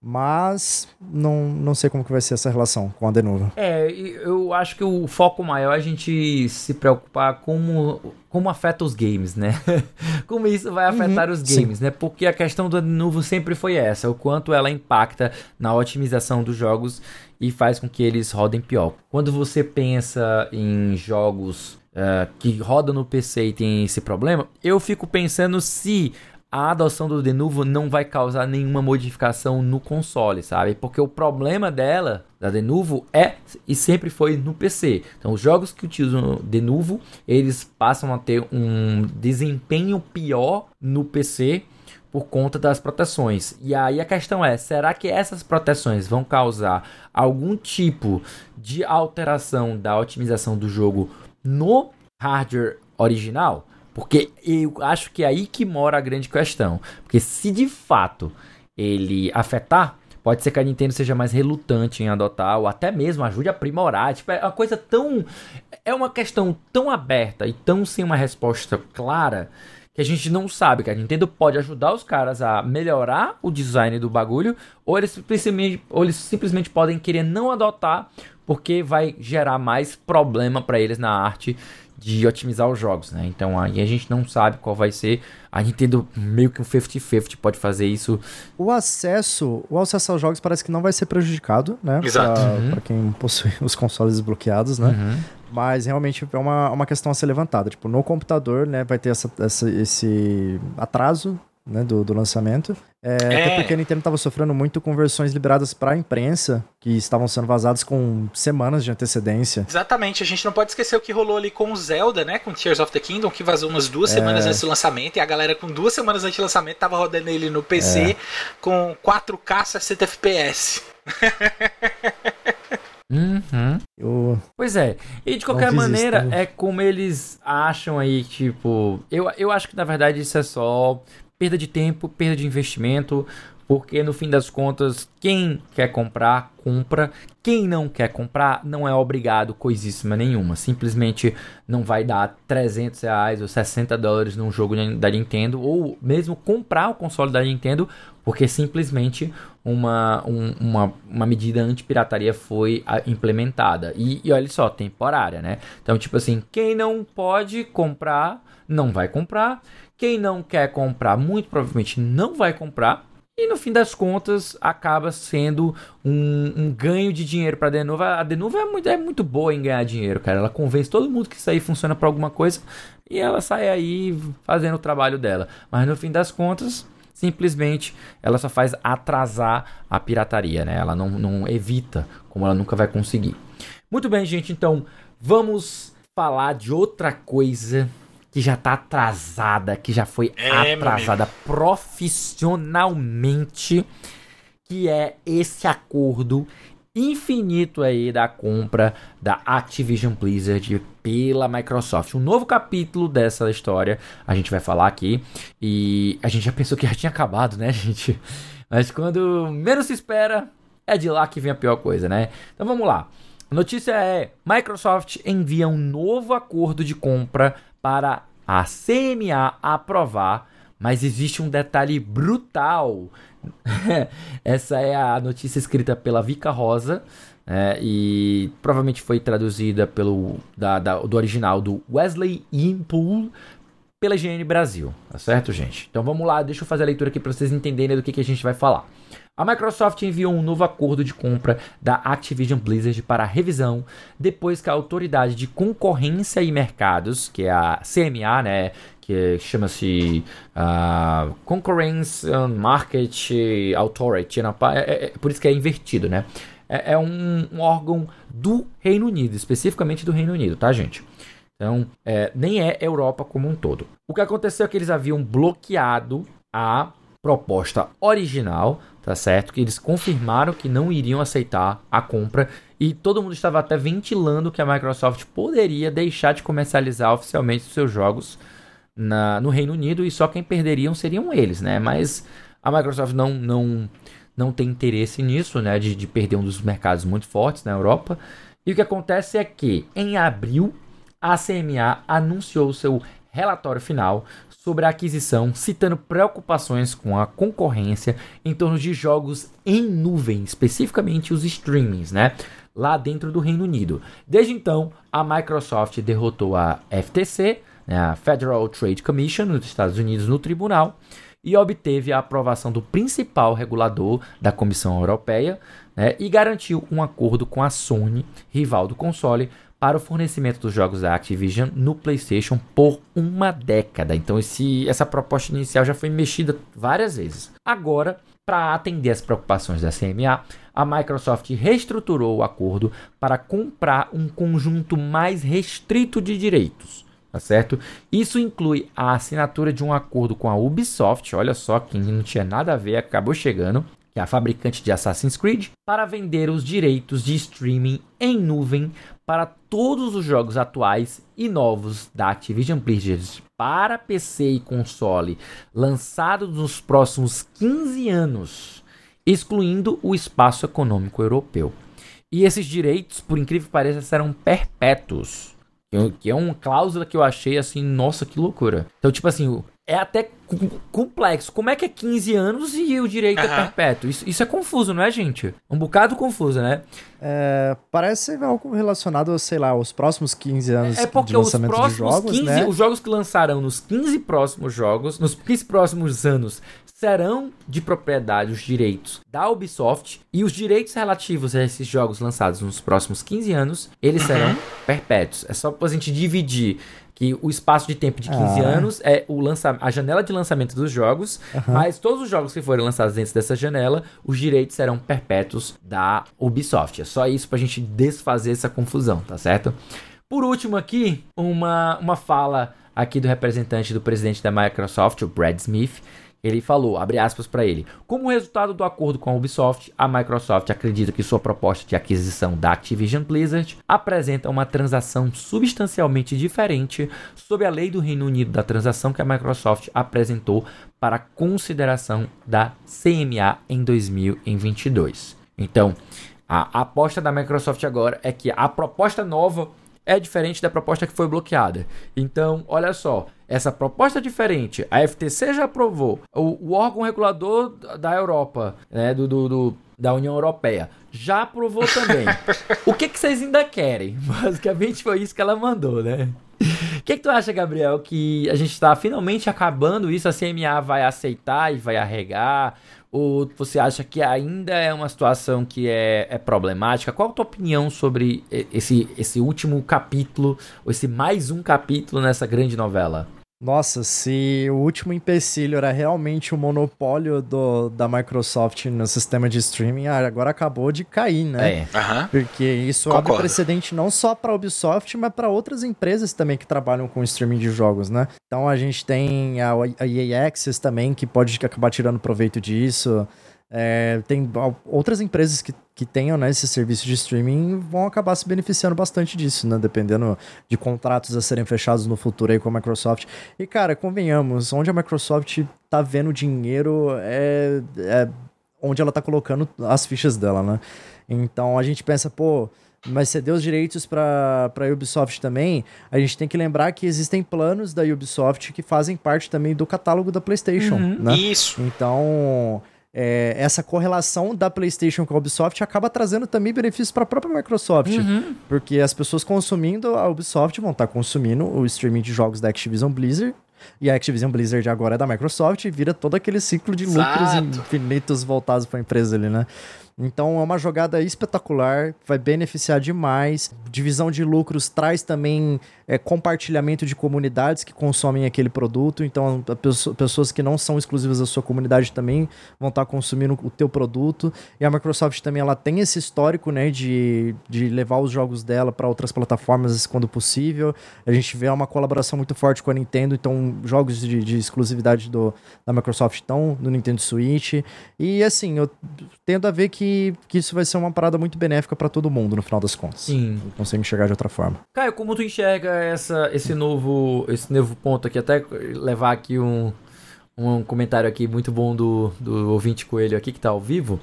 Mas não, não sei como que vai ser essa relação com a Denuvo. É, eu acho que o foco maior é a gente se preocupar com como afeta os games, né? como isso vai afetar uhum, os games, sim. né? Porque a questão do Denuvo sempre foi essa, o quanto ela impacta na otimização dos jogos e faz com que eles rodem pior. Quando você pensa em jogos uh, que rodam no PC e tem esse problema, eu fico pensando se a adoção do Denuvo não vai causar nenhuma modificação no console, sabe? Porque o problema dela, da Denuvo, é e sempre foi no PC. Então, os jogos que utilizam Denuvo, eles passam a ter um desempenho pior no PC por conta das proteções. E aí a questão é, será que essas proteções vão causar algum tipo de alteração da otimização do jogo no hardware original? Porque eu acho que é aí que mora a grande questão. Porque se de fato ele afetar, pode ser que a Nintendo seja mais relutante em adotar ou até mesmo ajude a aprimorar. Tipo, é uma coisa tão. É uma questão tão aberta e tão sem uma resposta clara que a gente não sabe que a Nintendo pode ajudar os caras a melhorar o design do bagulho ou eles simplesmente, ou eles simplesmente podem querer não adotar porque vai gerar mais problema para eles na arte de otimizar os jogos, né? Então aí a gente não sabe qual vai ser. A Nintendo meio que um 50-50 pode fazer isso. O acesso, o acesso aos jogos parece que não vai ser prejudicado, né? Exato. Pra, uhum. pra quem possui os consoles desbloqueados, né? Uhum. Mas realmente é uma, uma questão a ser levantada. Tipo, no computador, né, vai ter essa, essa esse atraso né, do, do lançamento. É, é. Até porque a Nintendo estava sofrendo muito com versões liberadas para a imprensa, que estavam sendo vazadas com semanas de antecedência. Exatamente, a gente não pode esquecer o que rolou ali com o Zelda, né, com Tears of the Kingdom, que vazou umas duas é. semanas antes do lançamento, e a galera com duas semanas antes do lançamento tava rodando ele no PC é. com 4K 60 FPS. Uhum. Eu... Pois é. E de qualquer maneira, é como eles acham aí, tipo. Eu, eu acho que na verdade isso é só perda de tempo, perda de investimento, porque no fim das contas, quem quer comprar, compra. Quem não quer comprar, não é obrigado coisíssima nenhuma. Simplesmente não vai dar 300 reais ou 60 dólares num jogo da Nintendo, ou mesmo comprar o console da Nintendo, porque simplesmente uma, um, uma, uma medida anti-pirataria foi implementada. E, e olha só, temporária, né? Então, tipo assim, quem não pode comprar, não vai comprar. Quem não quer comprar, muito provavelmente não vai comprar. E no fim das contas, acaba sendo um, um ganho de dinheiro para a Denuvo. A Denuvo é muito, é muito boa em ganhar dinheiro, cara. Ela convence todo mundo que isso aí funciona para alguma coisa e ela sai aí fazendo o trabalho dela. Mas no fim das contas, simplesmente ela só faz atrasar a pirataria, né? Ela não, não evita, como ela nunca vai conseguir. Muito bem, gente, então vamos falar de outra coisa que já tá atrasada, que já foi é, atrasada profissionalmente, que é esse acordo infinito aí da compra da Activision Blizzard pela Microsoft. Um novo capítulo dessa história a gente vai falar aqui e a gente já pensou que já tinha acabado, né, gente? Mas quando menos se espera, é de lá que vem a pior coisa, né? Então vamos lá. A notícia é: Microsoft envia um novo acordo de compra para a CMA aprovar, mas existe um detalhe brutal. Essa é a notícia escrita pela Vika Rosa. É, e provavelmente foi traduzida pelo da, da, do original do Wesley Impool pela GN Brasil, tá certo, gente? Então vamos lá, deixa eu fazer a leitura aqui para vocês entenderem do que, que a gente vai falar. A Microsoft enviou um novo acordo de compra da Activision Blizzard para revisão depois que a Autoridade de Concorrência e Mercados, que é a CMA, né, que chama-se uh, Concurrence Market Authority, é, é, por isso que é invertido, né? É, é um, um, órgão do Reino Unido, especificamente do Reino Unido, tá, gente? Então, é, nem é Europa como um todo. O que aconteceu é que eles haviam bloqueado a proposta original tá certo? Que eles confirmaram que não iriam aceitar a compra e todo mundo estava até ventilando que a Microsoft poderia deixar de comercializar oficialmente os seus jogos na, no Reino Unido e só quem perderiam seriam eles, né? Mas a Microsoft não, não, não tem interesse nisso, né? De, de perder um dos mercados muito fortes na Europa. E o que acontece é que em abril a CMA anunciou seu relatório final sobre a aquisição, citando preocupações com a concorrência em torno de jogos em nuvem, especificamente os streamings, né? Lá dentro do Reino Unido. Desde então, a Microsoft derrotou a FTC, né, a Federal Trade Commission, nos Estados Unidos, no tribunal e obteve a aprovação do principal regulador da Comissão Europeia né, e garantiu um acordo com a Sony, rival do console, para o fornecimento dos jogos da Activision no PlayStation por uma década. Então esse, essa proposta inicial já foi mexida várias vezes. Agora, para atender as preocupações da CMA, a Microsoft reestruturou o acordo para comprar um conjunto mais restrito de direitos. Tá certo? Isso inclui a assinatura de um acordo com a Ubisoft, olha só, que não tinha nada a ver, acabou chegando, que é a fabricante de Assassin's Creed, para vender os direitos de streaming em nuvem para todos os jogos atuais e novos da Activision Blizzard para PC e console lançados nos próximos 15 anos, excluindo o espaço econômico europeu. E esses direitos, por incrível que pareça, serão perpétuos. Que é uma cláusula que eu achei assim, nossa, que loucura. Então, tipo assim, é até complexo. Como é que é 15 anos e o direito uhum. é perpétuo? Isso, isso é confuso, não é, gente? Um bocado confuso, né? É, parece algo relacionado, sei lá, aos próximos 15 anos é porque de lançamento os próximos de jogos, 15, né? Os jogos que lançarão nos 15 próximos jogos, nos 15 próximos anos, serão de propriedade os direitos da Ubisoft e os direitos relativos a esses jogos lançados nos próximos 15 anos, eles uhum. serão perpétuos. É só pra gente dividir que o espaço de tempo de 15 ah. anos é o lança a janela de lançamento dos jogos, uhum. mas todos os jogos que forem lançados dentro dessa janela, os direitos serão perpétuos da Ubisoft. É só isso pra gente desfazer essa confusão, tá certo? Por último aqui, uma, uma fala aqui do representante do presidente da Microsoft, o Brad Smith, ele falou, abre aspas para ele: Como resultado do acordo com a Ubisoft, a Microsoft acredita que sua proposta de aquisição da Activision Blizzard apresenta uma transação substancialmente diferente sob a lei do Reino Unido da transação que a Microsoft apresentou para consideração da CMA em 2022. Então, a aposta da Microsoft agora é que a proposta nova é diferente da proposta que foi bloqueada. Então, olha só, essa proposta diferente, a FTC já aprovou, o, o órgão regulador da Europa, né, do, do, do da União Europeia, já aprovou também. o que, que vocês ainda querem? Basicamente foi isso que ela mandou, né? O que, que tu acha, Gabriel, que a gente está finalmente acabando isso? A CMA vai aceitar e vai arregar? Ou você acha que ainda é uma situação que é, é problemática? Qual a tua opinião sobre esse, esse último capítulo, ou esse mais um capítulo nessa grande novela? Nossa, se o último empecilho era realmente o monopólio do, da Microsoft no sistema de streaming, ah, agora acabou de cair, né? É. Uhum. Porque isso Concordo. abre precedente não só para a Ubisoft, mas para outras empresas também que trabalham com streaming de jogos, né? Então a gente tem a, a EA Access também, que pode acabar tirando proveito disso. É, tem outras empresas que, que tenham né, esse serviço de streaming vão acabar se beneficiando bastante disso, né? Dependendo de contratos a serem fechados no futuro aí com a Microsoft. E, cara, convenhamos, onde a Microsoft tá vendo dinheiro é, é onde ela tá colocando as fichas dela, né? Então a gente pensa, pô, mas ceder os direitos para a Ubisoft também, a gente tem que lembrar que existem planos da Ubisoft que fazem parte também do catálogo da PlayStation. Uhum. Né? Isso. Então, é, essa correlação da PlayStation com a Ubisoft acaba trazendo também benefícios para a própria Microsoft. Uhum. Porque as pessoas consumindo a Ubisoft vão estar tá consumindo o streaming de jogos da Activision Blizzard. E a Activision Blizzard agora é da Microsoft e vira todo aquele ciclo de lucros Exato. infinitos voltados para a empresa ali, né? Então é uma jogada espetacular, vai beneficiar demais. Divisão de lucros traz também é, compartilhamento de comunidades que consomem aquele produto. Então, pessoas que não são exclusivas da sua comunidade também vão estar consumindo o teu produto. E a Microsoft também ela tem esse histórico né, de, de levar os jogos dela para outras plataformas quando possível. A gente vê uma colaboração muito forte com a Nintendo, então jogos de, de exclusividade do, da Microsoft estão no Nintendo Switch. E assim, eu tendo a ver que, que isso vai ser uma parada muito benéfica para todo mundo no final das contas. Sim. Não consigo enxergar de outra forma. Caio, como tu enxerga essa, esse novo esse novo ponto aqui, até levar aqui um, um comentário aqui muito bom do, do ouvinte Coelho aqui que tá ao vivo.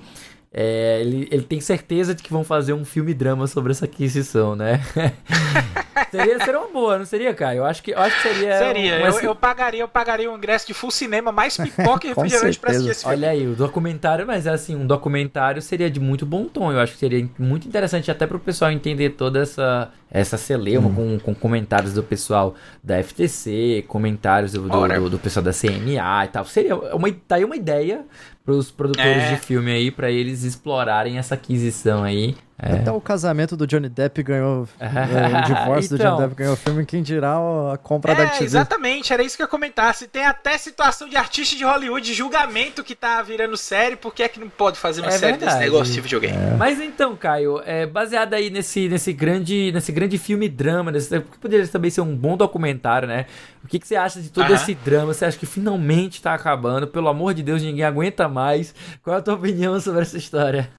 É, ele, ele tem certeza de que vão fazer um filme drama sobre essa aquisição, né? seria, seria uma boa, não seria, Caio? Eu acho que, eu acho que seria. Seria, um, eu, eu, pagaria, eu pagaria um ingresso de full cinema, mais pipoca e refrigerante pra assistir esse filme. Olha aí, o documentário, mas assim, um documentário seria de muito bom tom. Eu acho que seria muito interessante até pro pessoal entender toda essa, essa celeuma hum. com, com comentários do pessoal da FTC, comentários do, do, do, do pessoal da CMA e tal. Seria uma, tá aí uma ideia pros produtores é. de filme aí, para eles explorarem essa aquisição aí. É. Até o casamento do Johnny Depp ganhou. o divórcio então, do Johnny então. Depp ganhou filme, quem dirá a compra é, da Activision. Exatamente, era isso que eu ia comentar. Se tem até situação de artista de Hollywood, de julgamento que tá virando série, por que é que não pode fazer uma é série verdade. desse negócio de videogame? É. Mas então, Caio, é, baseado aí nesse, nesse, grande, nesse grande filme drama, nesse, que poderia também ser um bom documentário, né? O que, que você acha de todo uh -huh. esse drama? Você acha que finalmente tá acabando? Pelo amor de Deus, ninguém aguenta mais. Qual é a tua opinião sobre essa história?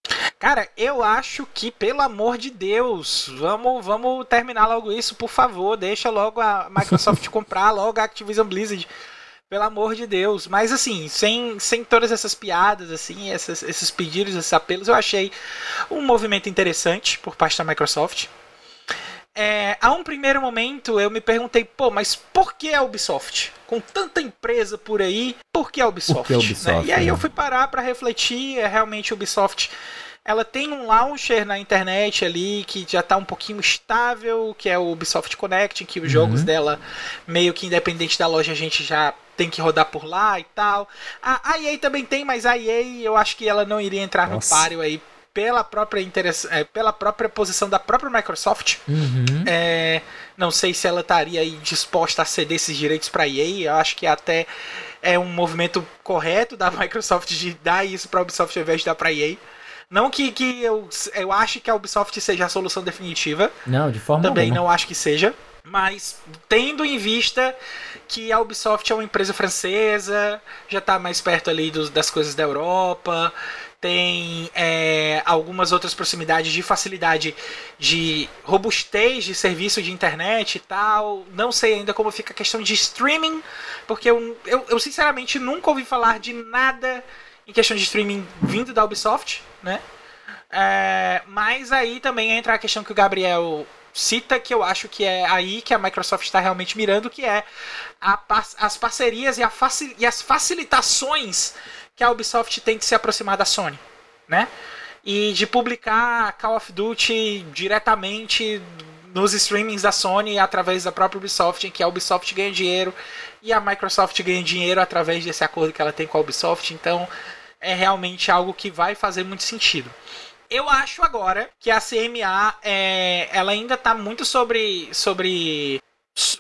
Cara, eu acho que, pelo amor de Deus, vamos, vamos terminar logo isso, por favor. Deixa logo a Microsoft comprar logo a Activision Blizzard. Pelo amor de Deus. Mas assim, sem, sem todas essas piadas, assim, essas, esses pedidos, esses apelos, eu achei um movimento interessante por parte da Microsoft. É, a um primeiro momento eu me perguntei, pô, mas por que a Ubisoft? Com tanta empresa por aí, por que a Ubisoft? Que a Ubisoft né? E aí eu fui parar para refletir, é realmente a Ubisoft ela tem um launcher na internet ali que já está um pouquinho estável, que é o Ubisoft Connect, que os uhum. jogos dela, meio que independente da loja, a gente já tem que rodar por lá e tal. A, a EA também tem, mas a EA eu acho que ela não iria entrar Nossa. no páreo aí pela própria, interess... É, pela própria posição da própria Microsoft. Uhum. É, não sei se ela estaria disposta a ceder esses direitos para a EA. Eu acho que até é um movimento correto da Microsoft de dar isso para a Ubisoft ao invés de dar para a EA. Não que, que eu, eu acho que a Ubisoft seja a solução definitiva. Não, de forma Também alguma. não acho que seja. Mas tendo em vista que a Ubisoft é uma empresa francesa, já está mais perto ali dos, das coisas da Europa, tem é, algumas outras proximidades de facilidade de robustez de serviço de internet e tal. Não sei ainda como fica a questão de streaming, porque eu, eu, eu sinceramente nunca ouvi falar de nada em questão de streaming vindo da Ubisoft, né? É, mas aí também entra a questão que o Gabriel cita, que eu acho que é aí que a Microsoft está realmente mirando, que é a, as parcerias e, e, as facilitações que a Ubisoft tem de se aproximar da Sony, né? E de publicar Call of Duty diretamente nos streamings da Sony através da própria Ubisoft, em que a Ubisoft ganha dinheiro e a Microsoft ganha dinheiro através desse acordo que ela tem com a Ubisoft. Então, é realmente algo que vai fazer muito sentido. Eu acho agora que a CMA é, ela ainda está muito sobre sobre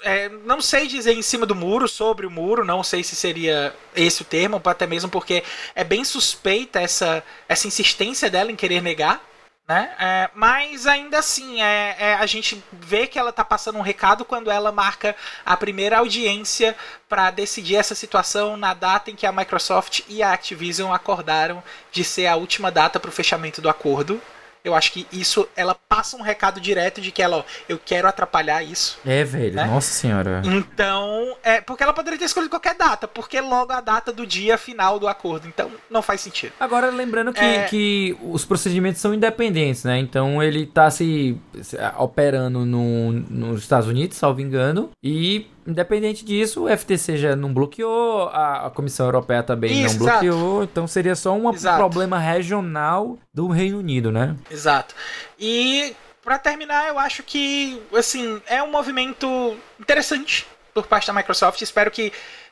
é, não sei dizer em cima do muro, sobre o muro, não sei se seria esse o termo, até mesmo porque é bem suspeita essa, essa insistência dela em querer negar. Né? É, mas ainda assim, é, é, a gente vê que ela tá passando um recado quando ela marca a primeira audiência para decidir essa situação na data em que a Microsoft e a Activision acordaram de ser a última data para o fechamento do acordo. Eu acho que isso, ela passa um recado direto de que ela, ó, eu quero atrapalhar isso. É, velho, né? nossa senhora. Então, é, porque ela poderia ter escolhido qualquer data, porque logo a data do dia final do acordo. Então, não faz sentido. Agora, lembrando que, é... que os procedimentos são independentes, né? Então, ele tá se, se operando no, nos Estados Unidos, salvo engano, e Independente disso, o FTC já não bloqueou, a, a Comissão Europeia também Isso, não bloqueou, exato. então seria só um exato. problema regional do Reino Unido, né? Exato. E para terminar, eu acho que assim é um movimento interessante por parte da Microsoft. Espero que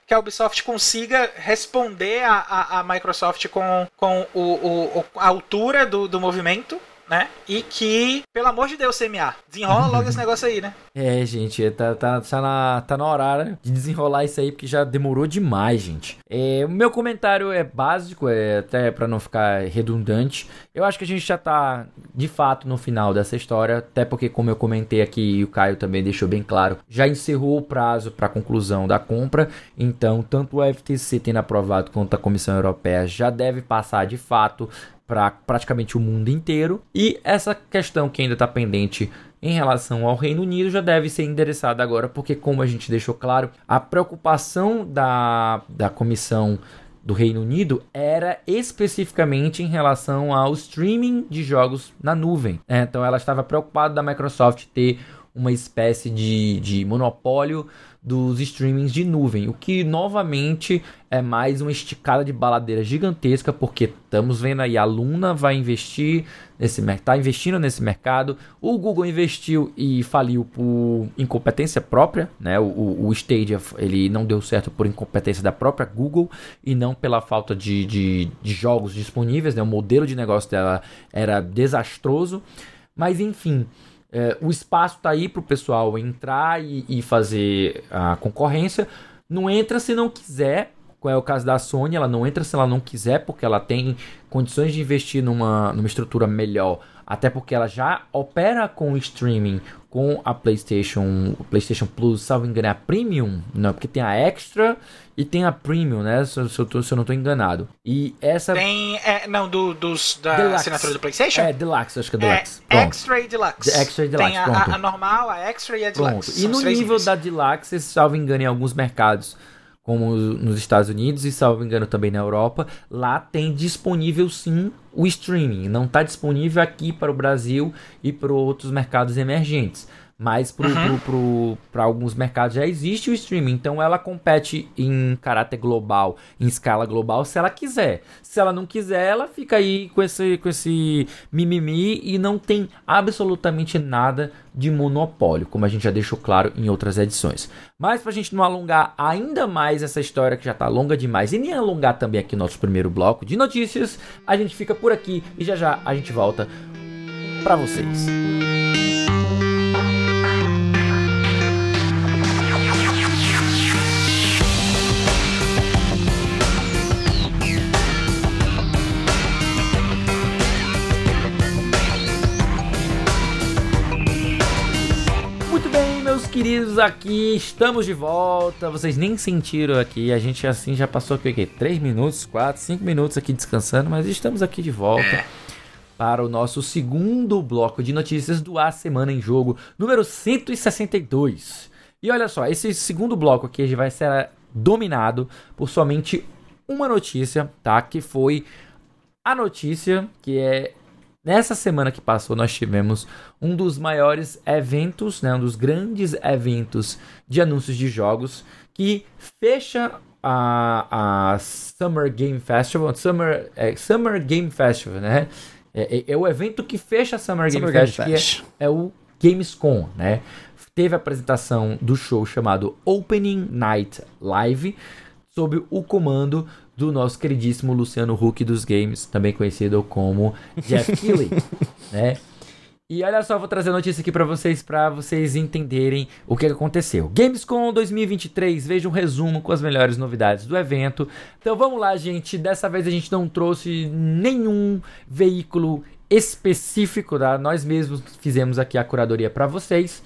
que a Ubisoft consiga responder a Microsoft com, com o, o, a altura do, do movimento né? E que, pelo amor de Deus, CMA, desenrola logo esse negócio aí, né? É, gente, tá, tá, tá, na, tá na hora de desenrolar isso aí, porque já demorou demais, gente. É, o meu comentário é básico, é até para não ficar redundante. Eu acho que a gente já tá, de fato, no final dessa história, até porque, como eu comentei aqui, e o Caio também deixou bem claro, já encerrou o prazo para conclusão da compra, então, tanto o FTC tendo aprovado quanto a Comissão Europeia já deve passar, de fato, para praticamente o mundo inteiro. E essa questão que ainda está pendente em relação ao Reino Unido já deve ser endereçada agora, porque, como a gente deixou claro, a preocupação da, da comissão do Reino Unido era especificamente em relação ao streaming de jogos na nuvem. É, então, ela estava preocupada da Microsoft ter uma espécie de, de monopólio dos streamings de nuvem, o que novamente é mais uma esticada de baladeira gigantesca, porque estamos vendo aí a Luna vai investir nesse mercado, tá investindo nesse mercado, o Google investiu e faliu por incompetência própria, né? O, o Stadia ele não deu certo por incompetência da própria Google e não pela falta de, de, de jogos disponíveis, né? O modelo de negócio dela era desastroso, mas enfim. É, o espaço está aí para o pessoal entrar e, e, fazer a concorrência. Não entra se não quiser. Qual é o caso da Sony? Ela não entra se ela não quiser, porque ela tem condições de investir numa, numa estrutura melhor. Até porque ela já opera com streaming com a PlayStation, PlayStation Plus, salvo engano, é a Premium, não, porque tem a Extra e tem a Premium, né? Se, se, eu, tô, se eu não estou enganado. E essa. Tem. É, não, do, dos, da Deluxe. assinatura do PlayStation? É, Deluxe, acho que é Deluxe. É, Extra e Deluxe. The Extra e Deluxe. Tem a, a, a, normal, a Extra e a Deluxe. Pronto. E no nível da Deluxe, salvo engano, em alguns mercados como nos Estados Unidos e, salvo engano, também na Europa, lá tem disponível sim o streaming. Não está disponível aqui para o Brasil e para outros mercados emergentes. Mas para uhum. alguns mercados já existe o streaming. Então ela compete em caráter global, em escala global, se ela quiser. Se ela não quiser, ela fica aí com esse, com esse mimimi e não tem absolutamente nada de monopólio, como a gente já deixou claro em outras edições. Mas para a gente não alongar ainda mais essa história que já está longa demais e nem alongar também aqui nosso primeiro bloco de notícias, a gente fica por aqui e já já a gente volta para vocês. Queridos, aqui estamos de volta. Vocês nem sentiram aqui. A gente assim já passou aqui, aqui 3 minutos, 4, 5 minutos aqui descansando, mas estamos aqui de volta para o nosso segundo bloco de notícias do A Semana em Jogo, número 162. E olha só, esse segundo bloco aqui vai ser dominado por somente uma notícia, tá? Que foi a notícia que é Nessa semana que passou, nós tivemos um dos maiores eventos, né, um dos grandes eventos de anúncios de jogos que fecha a, a Summer Game Festival, Summer, é, Summer Game Festival, né? É, é, é, o evento que fecha a Summer, Summer Game, Game Festival, Fest. que é, é o Gamescom, né? Teve a apresentação do show chamado Opening Night Live, sob o comando do nosso queridíssimo Luciano Huck dos games, também conhecido como Jeff Keighley, né? E olha só, vou trazer a notícia aqui para vocês, para vocês entenderem o que aconteceu. Gamescom 2023, veja um resumo com as melhores novidades do evento. Então vamos lá, gente. Dessa vez a gente não trouxe nenhum veículo específico, tá? Nós mesmos fizemos aqui a curadoria para vocês.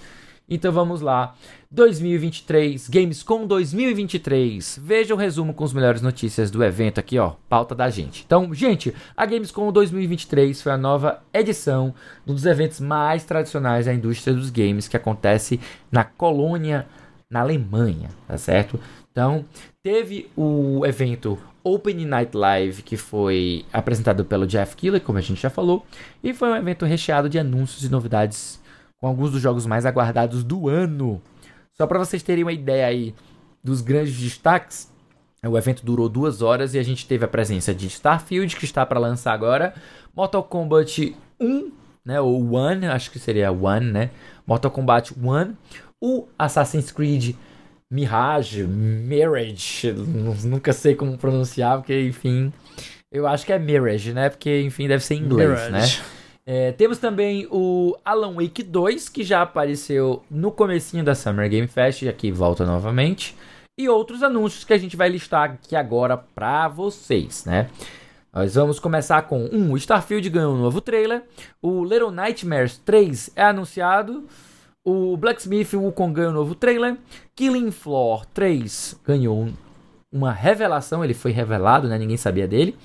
Então vamos lá. 2023, Gamescom 2023. Veja o resumo com as melhores notícias do evento aqui, ó. Pauta da gente. Então, gente, a Gamescom 2023 foi a nova edição um dos eventos mais tradicionais da indústria dos games que acontece na Colônia, na Alemanha, tá certo? Então, teve o evento Open Night Live, que foi apresentado pelo Jeff Keighley, como a gente já falou, e foi um evento recheado de anúncios e novidades com alguns dos jogos mais aguardados do ano. Só para vocês terem uma ideia aí dos grandes destaques, o evento durou duas horas e a gente teve a presença de Starfield, que está para lançar agora, Mortal Kombat 1, né, ou One, acho que seria One, né, Mortal Kombat 1, o Assassin's Creed Mirage, Mirage, nunca sei como pronunciar, porque enfim, eu acho que é Mirage, né, porque enfim deve ser em inglês, Mirage. né. É, temos também o Alan Wake 2, que já apareceu no comecinho da Summer Game Fest, e aqui volta novamente. E outros anúncios que a gente vai listar aqui agora para vocês, né? Nós vamos começar com um, Starfield ganhou um novo trailer, o Little Nightmares 3 é anunciado, o Blacksmith Wukong ganhou um novo trailer, Killing Floor 3 ganhou uma revelação, ele foi revelado, né? Ninguém sabia dele.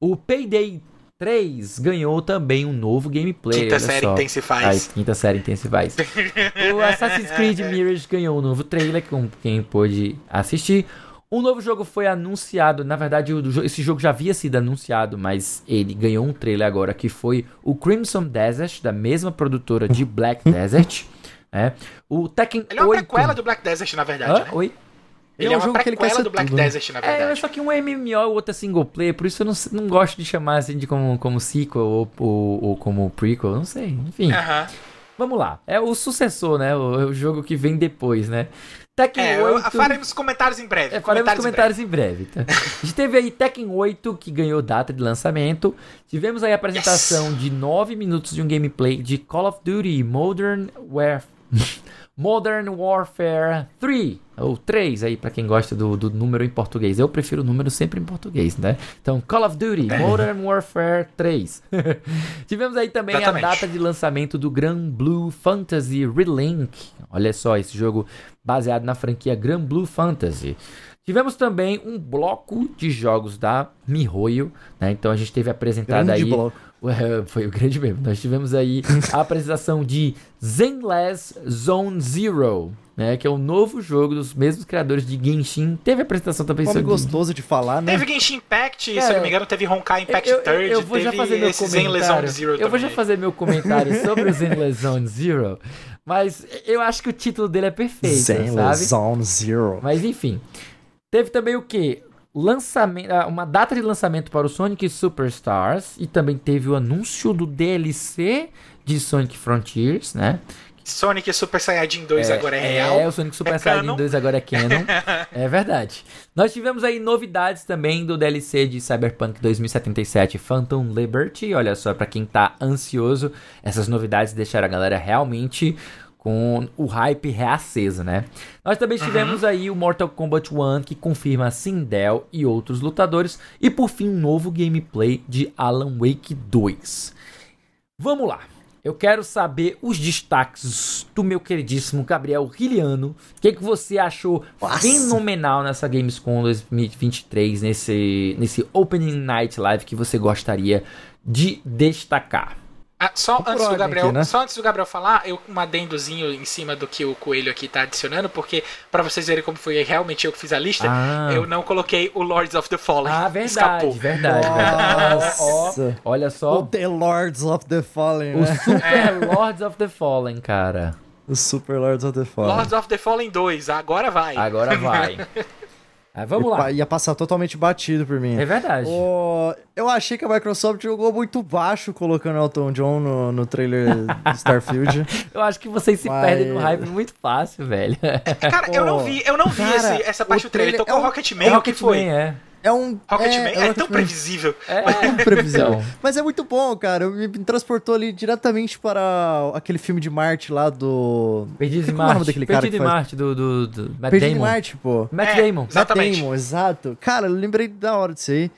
O Payday 3 ganhou também um novo gameplay. Quinta série só. Intensifies. Ai, quinta série Intensifies. o Assassin's Creed Mirage ganhou um novo trailer, com quem pôde assistir. Um novo jogo foi anunciado, na verdade esse jogo já havia sido anunciado, mas ele ganhou um trailer agora que foi o Crimson Desert, da mesma produtora de Black Desert. É. O Tekken Ele é uma 8... prequela do Black Desert, na verdade. Né? Oi? Ele, ele é, um jogo que ele quer do Black tudo. Desert, na verdade. É, só que um MMO e o outro é single player, por isso eu não, não gosto de chamar assim de como, como sequel ou, ou, ou como prequel, não sei, enfim. Vamos lá. É o sucessor, né? O, o, jogo que vem depois, né? Tekken é, 8... Faremos comentários em breve. É, faremos comentários, comentários em breve. Em breve tá? A gente teve aí Tekken 8, que ganhou data de lançamento. Tivemos aí a apresentação yes. de 9 minutos de um gameplay de Call of Duty Modern Warfare. Modern Warfare 3, ou 3 aí para quem gosta do, do número em português. Eu prefiro o número sempre em português, né? Então, Call of Duty. Modern Warfare 3. Tivemos aí também Exatamente. a data de lançamento do Grand Blue Fantasy Relink. Olha só, esse jogo baseado na franquia Grand Blue Fantasy. Tivemos também um bloco de jogos da MiHoYo, né? Então a gente teve apresentado Grande aí bloco. Foi o grande mesmo. Nós tivemos aí a apresentação de Zenless Zone Zero, né? Que é o um novo jogo dos mesmos criadores de Genshin. Teve apresentação também sobre... gostoso de falar, né? Teve Genshin Impact, se eu não me engano, teve Honkai Impact eu, Third, eu, eu vou já fazer meu comentário. Zero eu também. vou já fazer meu comentário sobre o Zenless Zone Zero, mas eu acho que o título dele é perfeito, Zenless sabe? Zone Zero. Mas enfim. Teve também o que? Lançamento, ah, uma data de lançamento para o Sonic Superstars e também teve o anúncio do DLC de Sonic Frontiers, né? Sonic Super Saiyajin 2 é, agora é real. É, o Sonic Super é Saiyajin canon. 2 agora é canon. é verdade. Nós tivemos aí novidades também do DLC de Cyberpunk 2077 Phantom Liberty. Olha só, para quem tá ansioso, essas novidades deixaram a galera realmente com o hype reaceso, né? Nós também tivemos uhum. aí o Mortal Kombat 1 que confirma Sindel e outros lutadores e por fim um novo gameplay de Alan Wake 2. Vamos lá. Eu quero saber os destaques do meu queridíssimo Gabriel Riliano. O que, que você achou Nossa. fenomenal nessa Gamescom 2023, nesse, nesse Opening Night Live que você gostaria de destacar? Ah, só, antes do Gabriel, aqui, né? só antes do Gabriel falar, eu um adendozinho em cima do que o Coelho aqui tá adicionando, porque para vocês verem como foi realmente eu que fiz a lista, ah. eu não coloquei o Lords of the Fallen. Ah, verdade, Escapou. verdade, verdade. Nossa. olha só. O The Lords of the Fallen, O né? Super é. Lords of the Fallen, cara. O Super Lords of the Fallen. Lords of the Fallen 2, agora vai. Agora vai. Aí vamos lá. Ia passar totalmente batido por mim. É verdade. O... Eu achei que a Microsoft jogou muito baixo colocando Elton John no, no trailer Starfield. eu acho que vocês se Mas... perdem no hype muito fácil, velho. Cara, eu não vi, eu não vi cara, esse, essa parte do trailer. Tocou é o Rocketman, é o que foi? é. É um. Rocketman é, é, é tão previsível. É, é previsível. Mas é muito bom, cara. Me transportou ali diretamente para aquele filme de Marte lá do. Perdido em Marte. É o nome daquele Perdido cara em Marte, do, do, do Matt Perdido Damon. em Marte, pô. Matt é, Damon. Exatamente. Matt Damon, exato. Cara, eu lembrei da hora disso aí.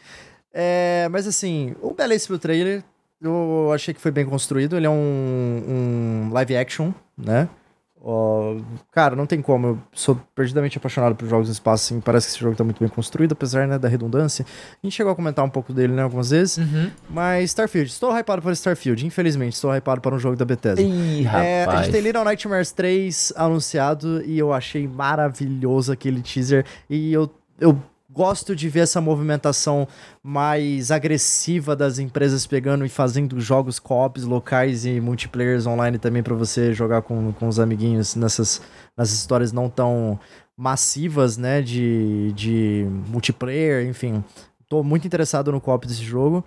É, mas assim, um belíssimo trailer. Eu achei que foi bem construído. Ele é um, um live action, né? Uh, cara, não tem como. Eu sou perdidamente apaixonado por jogos no espaço. Assim, parece que esse jogo tá muito bem construído, apesar né, da redundância. A gente chegou a comentar um pouco dele né, algumas vezes. Uhum. Mas Starfield, estou hypado para Starfield. Infelizmente, estou hypado para um jogo da Bethesda. Ih, é, a gente tem Little Nightmares 3 anunciado e eu achei maravilhoso aquele teaser. E eu, eu gosto de ver essa movimentação mais agressiva das empresas pegando e fazendo jogos co-ops locais e multiplayers online também para você jogar com, com os amiguinhos nessas, nessas histórias não tão massivas, né, de, de multiplayer, enfim. Tô muito interessado no co-op desse jogo.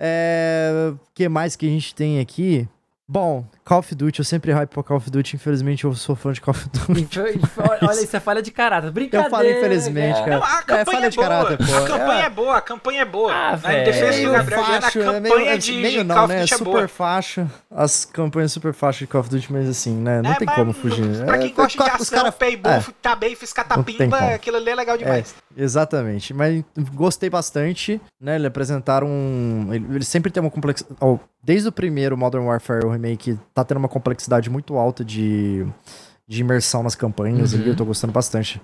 É, que mais que a gente tem aqui? Bom, Call of Duty, eu sempre hype pra Call of Duty, infelizmente eu sou fã de Call of Duty. Olha, isso é falha de caráter, brincadeira. Eu falo infelizmente, cara. Não, a campanha é, falha é de caráter, pô. A campanha é. é boa, a campanha é boa. Ah, em defesa do Gabriel facho, a campanha meio, de, meio não, Call of né? Duty é super boa. faixa, as campanhas super faixa de Call of Duty, mas assim, né, não é, tem como fugir. Pra quem gosta de ação, cara... payball, é. tá bem, fiz catapimba, aquilo ali é legal demais. exatamente, mas gostei bastante, né, eles apresentaram um... Eles sempre tem uma complexidade... Desde o primeiro Modern Warfare, o remake, tá tendo uma complexidade muito alta de, de imersão nas campanhas. Uhum. eu tô gostando bastante.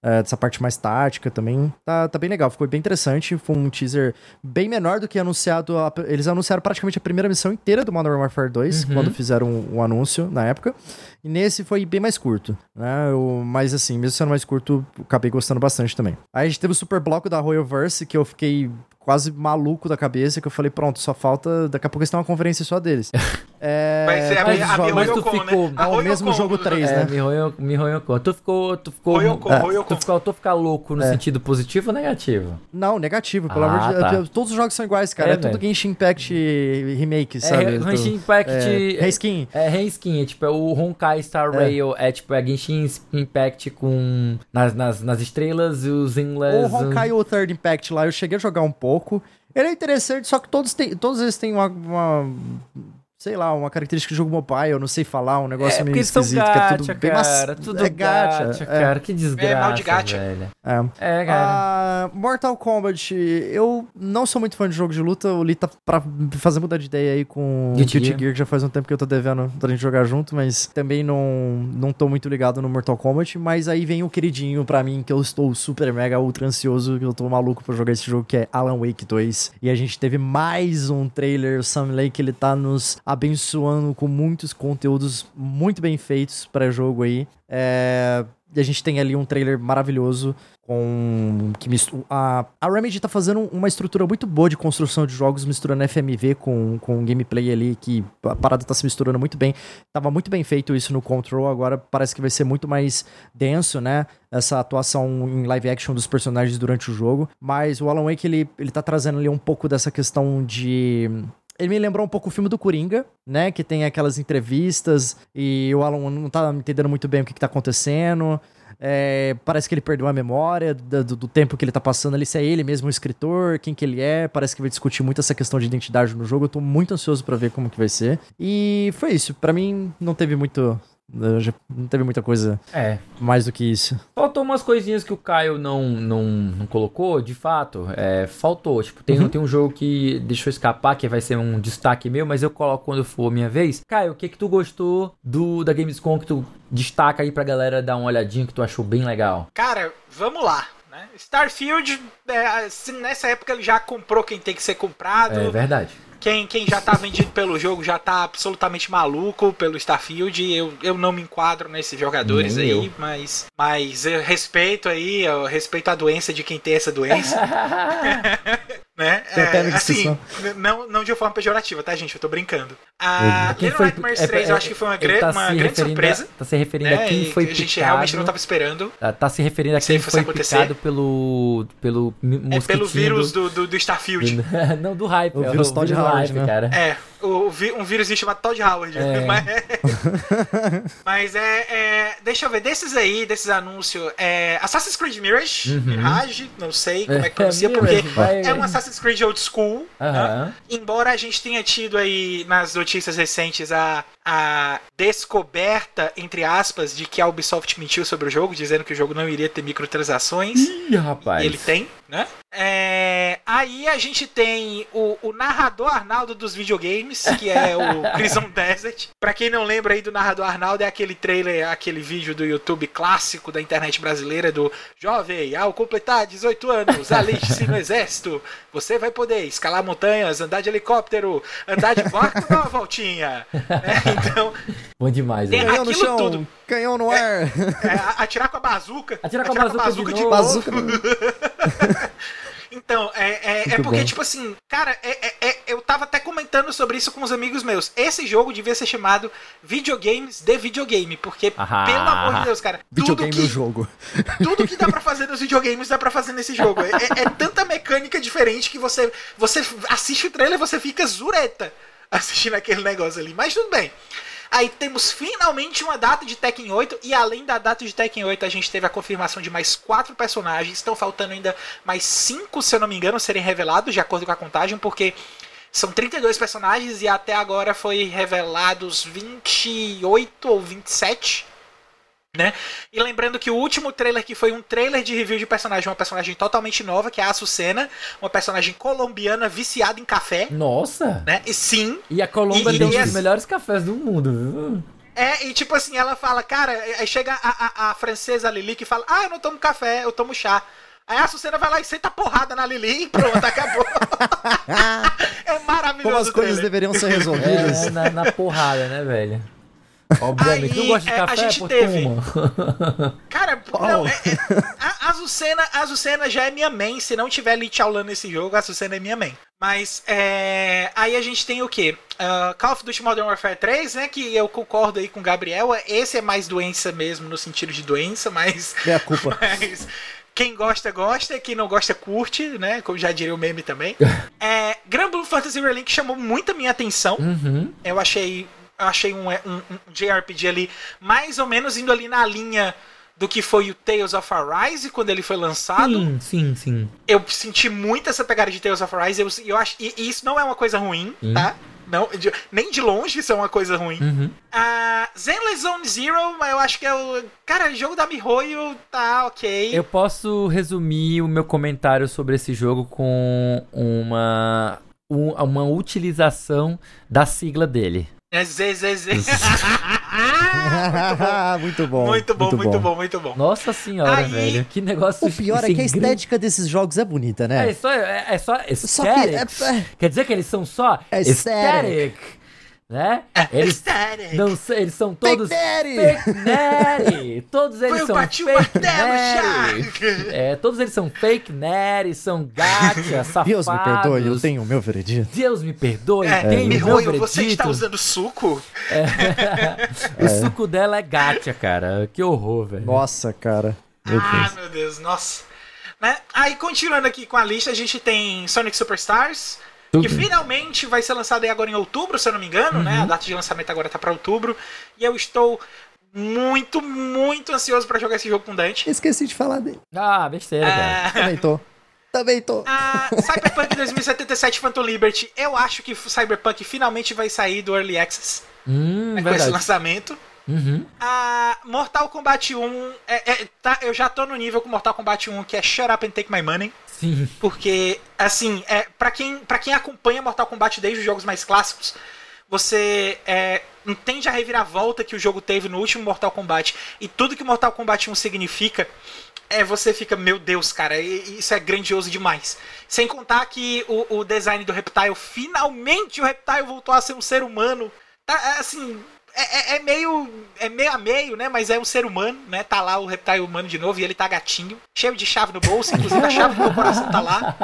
É, dessa parte mais tática também. Tá, tá bem legal, ficou bem interessante. Foi um teaser bem menor do que anunciado. A, eles anunciaram praticamente a primeira missão inteira do Modern Warfare 2, uhum. quando fizeram o um, um anúncio na época. E nesse foi bem mais curto, né? Eu, mas assim, mesmo sendo mais curto, acabei gostando bastante também. Aí a gente teve o super bloco da Royalverse, que eu fiquei quase maluco da cabeça, que eu falei, pronto, só falta. Daqui a pouco eles têm uma conferência só deles. é, Vai ser a, a, a mas tu ficou. Né? É o mesmo jogo 3, né? Me Royocon. Tu ficou. Tu ficou. Royocon, é, Royocon. Tu ficou, tu ficar louco no é. sentido positivo ou negativo? Não, negativo, pelo ah, amor de Deus. Tá. Todos os jogos são iguais, cara. É, é tudo Genshin Impact remake, sabe? É, Genshin Impact. É, reskin. É, reskin. É tipo, é o Honkai Star Rail. É. tipo, é Genshin Impact com. Nas, nas, nas estrelas e os inlets. O Honkai o Third Impact lá, eu cheguei a jogar um pouco. Ele é interessante, só que todos, têm, todos eles têm uma, uma sei lá, uma característica de jogo mobile, eu não sei falar, um negócio é, meio esquisito, gacha, que é tudo bem cara, tudo é gacha, gacha é. cara, que desgraça, é mal de gacha. velho. É, é cara. Uh, Mortal Kombat, eu não sou muito fã de jogo de luta, o Lee tá pra fazer mudar de ideia aí com o Guilty Gear, que já faz um tempo que eu tô devendo pra gente jogar junto, mas também não, não tô muito ligado no Mortal Kombat, mas aí vem o queridinho pra mim, que eu estou super mega ultra ansioso, que eu tô maluco pra jogar esse jogo, que é Alan Wake 2, e a gente teve mais um trailer, o Sam Lake, ele tá nos abençoando com muitos conteúdos muito bem feitos para jogo aí. É, a gente tem ali um trailer maravilhoso com que mistura, a, a Remedy tá fazendo uma estrutura muito boa de construção de jogos misturando FMV com, com gameplay ali que a parada tá se misturando muito bem. Tava muito bem feito isso no Control, agora parece que vai ser muito mais denso, né? Essa atuação em live action dos personagens durante o jogo, mas o Alan Wake ele, ele tá trazendo ali um pouco dessa questão de ele me lembrou um pouco o filme do Coringa, né? Que tem aquelas entrevistas e o Alan não tá entendendo muito bem o que, que tá acontecendo. É, parece que ele perdeu a memória do, do, tempo que ele tá passando ali, se é ele mesmo o escritor, quem que ele é. Parece que vai discutir muito essa questão de identidade no jogo. Eu tô muito ansioso para ver como que vai ser. E foi isso. para mim, não teve muito não teve muita coisa é. mais do que isso. Faltou umas coisinhas que o Caio não, não, não colocou, de fato. É, faltou. Tipo, tem, uhum. tem um jogo que deixou escapar, que vai ser um destaque meu, mas eu coloco quando for minha vez. Caio, o que que tu gostou do da Gamescom que tu destaca aí pra galera dar uma olhadinha que tu achou bem legal? Cara, vamos lá. Né? Starfield, é, nessa época ele já comprou quem tem que ser comprado. É verdade. Quem, quem já tá vendido pelo jogo já tá absolutamente maluco pelo Starfield. Eu, eu não me enquadro nesses jogadores Nem aí, eu. mas, mas eu respeito aí, eu respeito a doença de quem tem essa doença. né? É, assim, não, não de uma forma pejorativa, tá, gente? Eu tô brincando. A Little foi, Nightmares 3 é, eu acho que foi uma, tá uma grande surpresa. A, tá se referindo né? a quem foi A gente picado, realmente não tava esperando. Tá, tá se referindo a quem foi acontecer. picado pelo pelo É pelo vírus do, do, do Starfield. não, do hype. O é vírus Todd Howard, né? cara. É. o, um vírus chamado Todd Howard. É. Mas, mas é, é, Deixa eu ver, desses aí, desses anúncios, é Assassin's Creed Mirage, uhum. Mirage, não sei como é que é, pronuncia, porque vai... é um Assassin's Creed old school. Uhum. Né? Embora a gente tenha tido aí nas notícias recentes a, a descoberta, entre aspas, de que a Ubisoft mentiu sobre o jogo, dizendo que o jogo não iria ter microtransações. Ih, rapaz. E ele tem, né? É, aí a gente tem o, o, narrador Arnaldo dos videogames, que é o Prison Desert. Pra quem não lembra aí do narrador Arnaldo, é aquele trailer, aquele vídeo do YouTube clássico da internet brasileira do Jovem, ao completar 18 anos, aliste-se no exército. Você vai poder escalar montanhas, andar de helicóptero, andar de barco, dar uma voltinha. É, então. Bom demais, né? Canhão no chão, tudo. canhão no é, ar. É, atirar com a bazuca. Atirar com a bazuca, com a bazuca de, de novo. Bazuca Então, é, é, é porque, bom. tipo assim, cara, é, é, é, eu tava até comentando sobre isso com os amigos meus. Esse jogo devia ser chamado Videogames de Videogame, porque, ah, pelo amor de Deus, cara, videogame tudo que, jogo. Tudo que dá pra fazer nos videogames dá pra fazer nesse jogo. É, é, é tanta mecânica diferente que você, você assiste o trailer e você fica zureta assistindo aquele negócio ali. Mas tudo bem. Aí temos finalmente uma data de Tekken 8 e além da data de Tekken 8 a gente teve a confirmação de mais quatro personagens. Estão faltando ainda mais cinco, se eu não me engano, serem revelados de acordo com a contagem, porque são 32 personagens e até agora foi revelados 28 ou 27 né? E lembrando que o último trailer que foi um trailer de review de personagem, uma personagem totalmente nova, que é a Açucena, uma personagem colombiana viciada em café. Nossa! Né? E sim. E a Colômbia tem e, os melhores cafés do mundo, viu? É, e tipo assim, ela fala, cara, aí chega a, a, a francesa Lili que fala, ah, eu não tomo café, eu tomo chá. Aí a Açucena vai lá e senta porrada na Lili e pronto, acabou. é maravilhoso. Como as coisas deveriam ser resolvidas. É, na, na porrada, né, velho? Obviamente. Aí, tu gosta de café? A gente Pô, teve. Cara, não, é, é, a Azucena, a Azucena já é minha main. Se não tiver Lee nesse jogo, a Azucena é minha main. Mas é, aí a gente tem o que? Uh, Call of Duty Modern Warfare 3, né? Que eu concordo aí com o Gabriel. Esse é mais doença mesmo, no sentido de doença, mas. É a culpa. Mas, quem gosta, gosta. Quem não gosta, curte, né? Como já diria o meme também. é, Grand Blue Fantasy Relink chamou muito a minha atenção. Uhum. Eu achei achei um, um, um JRPG ali mais ou menos indo ali na linha do que foi o Tales of Arise quando ele foi lançado. Sim, sim, sim. Eu senti muito essa pegada de Tales of Arise. Eu, eu acho, e, e isso não é uma coisa ruim, sim. tá? Não, de, nem de longe isso é uma coisa ruim. Uhum. Uh, Zenless Zone Zero, eu acho que é o. Cara, o jogo da MiHoYo tá ok. Eu posso resumir o meu comentário sobre esse jogo com uma, uma utilização da sigla dele. É Z, Z, Z. muito bom. Muito bom, muito bom, muito bom. Nossa senhora, Aí... velho. Que negócio O pior é que a estética desses jogos é bonita, né? É só, é, é só só que é... Quer dizer que eles são só aesthetic né? É, eles, não, eles são todos fake daddy. Todos eles são fake daddy. É, todos eles são fake daddy, são gacha, safados. Deus me perdoe, eu tenho o meu veredito. Deus me perdoe, é, tenho o meu veredito. Você está usando suco? É. o suco dela é gacha, cara. Que horror, velho. Nossa, cara. Meu ah, Deus. meu Deus, nossa. Né? Aí, continuando aqui com a lista, a gente tem Sonic Superstars, tudo. Que finalmente vai ser lançado agora em outubro, se eu não me engano, uhum. né? A uhum. data de lançamento agora tá para outubro. E eu estou muito, muito ansioso para jogar esse jogo com Dante. Esqueci de falar dele. Ah, besteira, é... cara. Também tô. Também tô. Ah, Cyberpunk 2077 Phantom Liberty. Eu acho que Cyberpunk finalmente vai sair do Early Access. Hum, né, com esse lançamento. Uhum. Ah, Mortal Kombat 1. É, é, tá, eu já tô no nível com Mortal Kombat 1 que é Shut Up and Take My Money. Sim. Porque, assim, é, para quem, pra quem acompanha Mortal Kombat desde os jogos mais clássicos, você é, entende a reviravolta que o jogo teve no último Mortal Kombat e tudo que Mortal Kombat 1 significa. É, você fica, meu Deus, cara, isso é grandioso demais. Sem contar que o, o design do Reptile, finalmente o Reptile voltou a ser um ser humano. Tá, é, assim, é, é, é, meio. É meio a meio, né? Mas é um ser humano, né? Tá lá o reptile humano de novo e ele tá gatinho, cheio de chave no bolso, inclusive a chave do meu coração tá lá.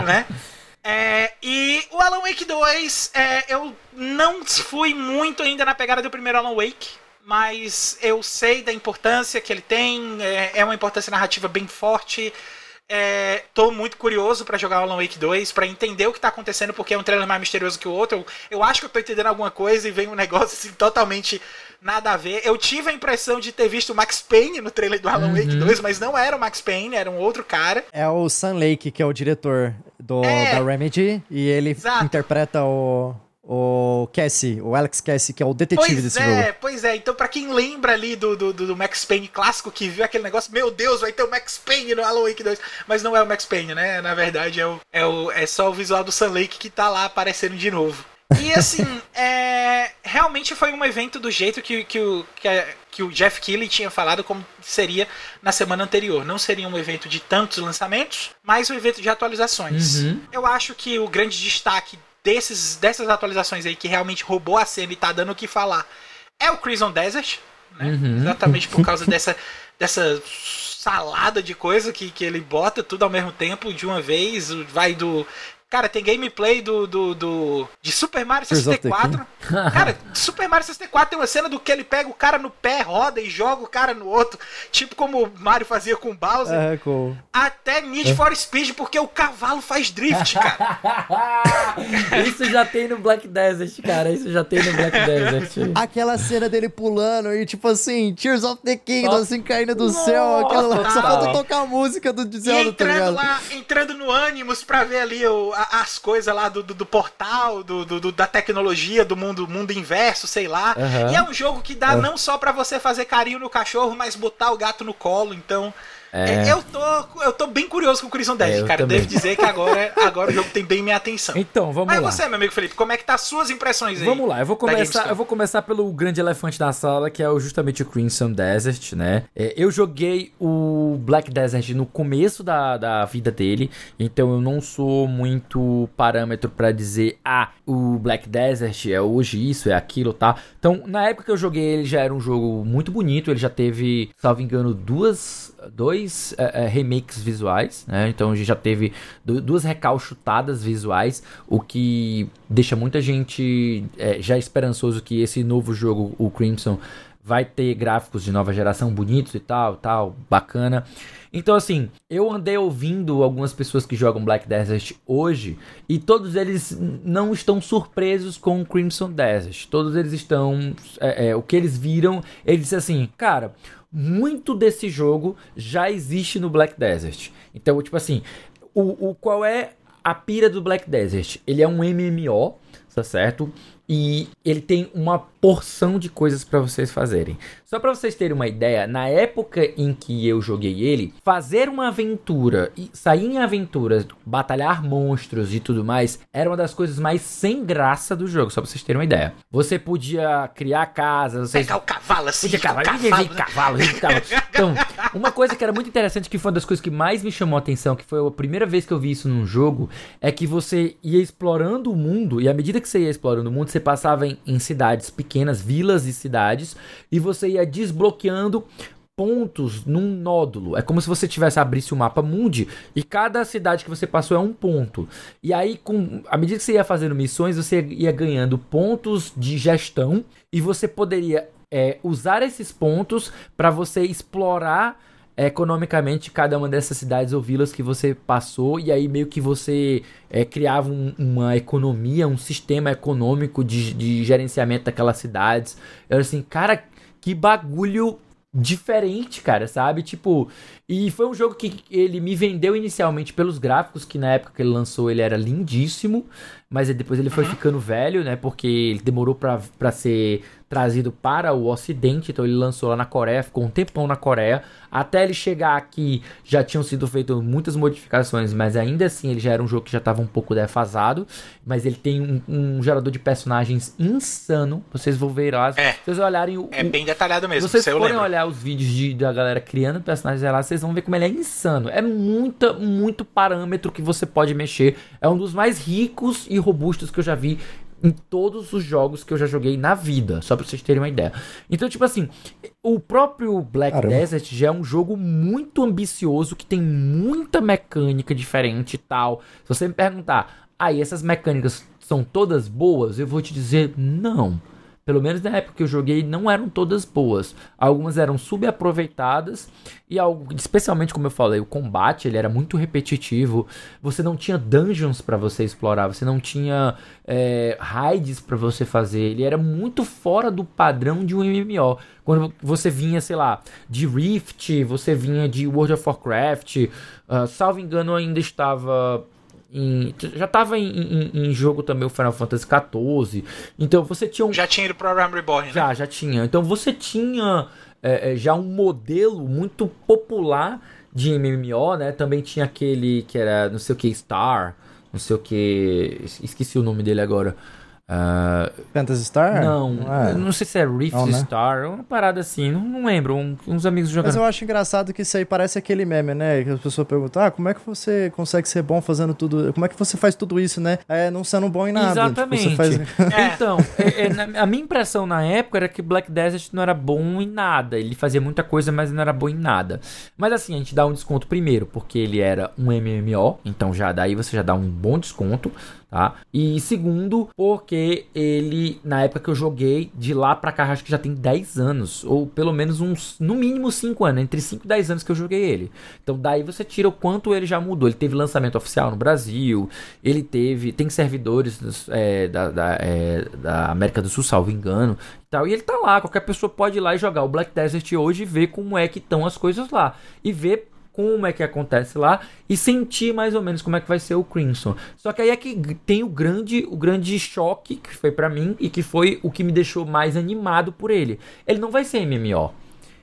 Né? É, e o Alan Wake 2, é, eu não fui muito ainda na pegada do primeiro Alan Wake, mas eu sei da importância que ele tem, é, é uma importância narrativa bem forte. É, tô muito curioso para jogar Alan Wake 2, para entender o que tá acontecendo, porque é um trailer mais misterioso que o outro. Eu, eu acho que eu tô entendendo alguma coisa e vem um negócio assim totalmente nada a ver. Eu tive a impressão de ter visto o Max Payne no trailer do Alan uhum. Wake 2, mas não era o Max Payne, era um outro cara. É o Sam Lake, que é o diretor do, é. da Remedy, e ele Exato. interpreta o, o Cassie, o Alex Cassie, que é o detetive pois desse é, jogo. Pois é, então pra quem lembra ali do, do, do, Max Payne clássico, que viu aquele negócio, meu Deus, vai ter o Max Payne no Alan Wake 2, mas não é o Max Payne, né? Na verdade é, o, é, o, é só o visual do Sun Lake que tá lá aparecendo de novo. E assim, é, realmente foi um evento do jeito que, que, o, que, a, que o Jeff Keighley tinha falado como seria na semana anterior. Não seria um evento de tantos lançamentos, mas um evento de atualizações. Uhum. Eu acho que o grande destaque desses, dessas atualizações aí que realmente roubou a cena e tá dando o que falar é o Crimson Desert, né? Uhum. Exatamente por causa dessa, dessa salada de coisa que, que ele bota tudo ao mesmo tempo de uma vez, vai do Cara, tem gameplay do, do, do de Super Mario 64. cara, Super Mario 64 tem uma cena do que ele pega o cara no pé, roda e joga o cara no outro, tipo como o Mario fazia com o Bowser. É, cool. Até Need for Speed, porque o cavalo faz drift, cara. Isso já tem no Black Desert, cara. Isso já tem no Black Desert. Aquela cena dele pulando e tipo assim, Tears of the Kingdom, assim, caindo do Nossa, céu. Aquela... Só falta tocar a música do Zelda, tá entrando tá lá, entrando no Animus pra ver ali o as coisas lá do, do, do portal, do, do, da tecnologia, do mundo, mundo inverso, sei lá. Uhum. E é um jogo que dá uhum. não só para você fazer carinho no cachorro, mas botar o gato no colo. Então, é. é. Eu, tô, eu tô bem curioso com o Crimson Dead, é, cara. Também. Devo dizer que agora, agora o jogo tem bem minha atenção. Então, vamos Mas lá. Mas você, meu amigo Felipe, como é que tá as suas impressões aí? Vamos lá, eu vou começar, eu vou começar pelo grande elefante da sala, que é justamente o Crimson Desert, né? É, eu joguei o Black Desert no começo da, da vida dele, então eu não sou muito parâmetro para dizer, ah, o Black Desert é hoje isso, é aquilo, tá? Então, na época que eu joguei ele já era um jogo muito bonito, ele já teve, salvo engano, duas dois é, é, remakes visuais, né? Então a gente já teve duas recalchutadas visuais, o que deixa muita gente é, já esperançoso que esse novo jogo, o Crimson, vai ter gráficos de nova geração bonitos e tal, tal, bacana. Então, assim, eu andei ouvindo algumas pessoas que jogam Black Desert hoje e todos eles não estão surpresos com Crimson Desert. Todos eles estão. É, é, o que eles viram, eles disseram assim, cara muito desse jogo já existe no Black Desert. Então, tipo assim, o, o qual é a pira do Black Desert? Ele é um MMO, tá certo? E ele tem uma porção de coisas para vocês fazerem. Só para vocês terem uma ideia, na época em que eu joguei ele, fazer uma aventura e sair em aventuras, batalhar monstros e tudo mais, era uma das coisas mais sem graça do jogo, só pra vocês terem uma ideia. Você podia criar casas, vocês... Pegar o cavalo assim, podia cavalo, cavalo, né? cavalo, cavalo. Então, uma coisa que era muito interessante, que foi uma das coisas que mais me chamou a atenção, que foi a primeira vez que eu vi isso num jogo, é que você ia explorando o mundo, e à medida que você ia explorando o mundo, você passava em, em cidades pequenas, vilas e cidades, e você ia desbloqueando pontos num nódulo. É como se você tivesse abrisse o mapa mundi e cada cidade que você passou é um ponto. E aí, com à medida que você ia fazendo missões, você ia ganhando pontos de gestão e você poderia é, usar esses pontos para você explorar economicamente cada uma dessas cidades ou vilas que você passou e aí meio que você é, criava um, uma economia, um sistema econômico de, de gerenciamento daquelas cidades. Eu assim, cara, que bagulho diferente, cara, sabe? Tipo, e foi um jogo que ele me vendeu inicialmente pelos gráficos, que na época que ele lançou ele era lindíssimo, mas depois ele foi uhum. ficando velho, né? Porque ele demorou para ser trazido para o Ocidente, então ele lançou lá na Coreia, ficou um tempão na Coreia. Até ele chegar aqui já tinham sido feitas muitas modificações, mas ainda assim ele já era um jogo que já estava um pouco defasado. Mas ele tem um, um, gerador de personagens insano. Vocês vão ver lá. É, vocês olharem o, É bem detalhado mesmo. Vocês forem olhar os vídeos de, da galera criando personagens lá, vocês vão ver como ele é insano. É muita, muito parâmetro que você pode mexer. É um dos mais ricos e robustos que eu já vi em todos os jogos que eu já joguei na vida, só pra vocês terem uma ideia. Então, tipo assim, o próprio Black Caramba. Desert já é um jogo muito ambicioso, que tem muita mecânica diferente e tal. Se você me perguntar, aí ah, essas mecânicas são todas boas? Eu vou te dizer, não. Pelo menos na época que eu joguei, não eram todas boas. Algumas eram subaproveitadas e algo, especialmente como eu falei, o combate ele era muito repetitivo. Você não tinha dungeons para você explorar, você não tinha é, raids para você fazer. Ele era muito fora do padrão de um MMO. Quando você vinha, sei lá, de Rift, você vinha de World of Warcraft, uh, salvo engano, ainda estava em, já estava em, em, em, jogo também o Final Fantasy XIV. Então você tinha um. Já tinha ido pro Realm Reborn, né? Já, já tinha. Então você tinha é, é, já um modelo muito popular de MMO, né? Também tinha aquele que era não sei o que, Star, não sei o que. Esqueci o nome dele agora. Uh, Phantasy Star? Não, ah, não sei se é Rift não, né? Star, uma parada assim, não, não lembro, um, uns amigos jogando. Mas eu acho engraçado que isso aí parece aquele meme, né? Que as pessoas perguntam, ah, como é que você consegue ser bom fazendo tudo, como é que você faz tudo isso, né? É, não sendo bom em nada. Exatamente. Tipo, faz... é. Então, é, é, a minha impressão na época era que Black Desert não era bom em nada, ele fazia muita coisa, mas não era bom em nada. Mas assim, a gente dá um desconto primeiro, porque ele era um MMO, então já daí você já dá um bom desconto tá? E segundo, porque ele, na época que eu joguei, de lá pra cá, acho que já tem 10 anos, ou pelo menos uns, no mínimo 5 anos, entre 5 e 10 anos que eu joguei ele. Então daí você tira o quanto ele já mudou. Ele teve lançamento oficial no Brasil, ele teve, tem servidores é, da, da, é, da América do Sul, salvo engano. E ele tá lá, qualquer pessoa pode ir lá e jogar o Black Desert hoje e ver como é que estão as coisas lá. E ver como é que acontece lá e sentir mais ou menos como é que vai ser o Crimson. Só que aí é que tem o grande, o grande choque que foi para mim e que foi o que me deixou mais animado por ele. Ele não vai ser MMO.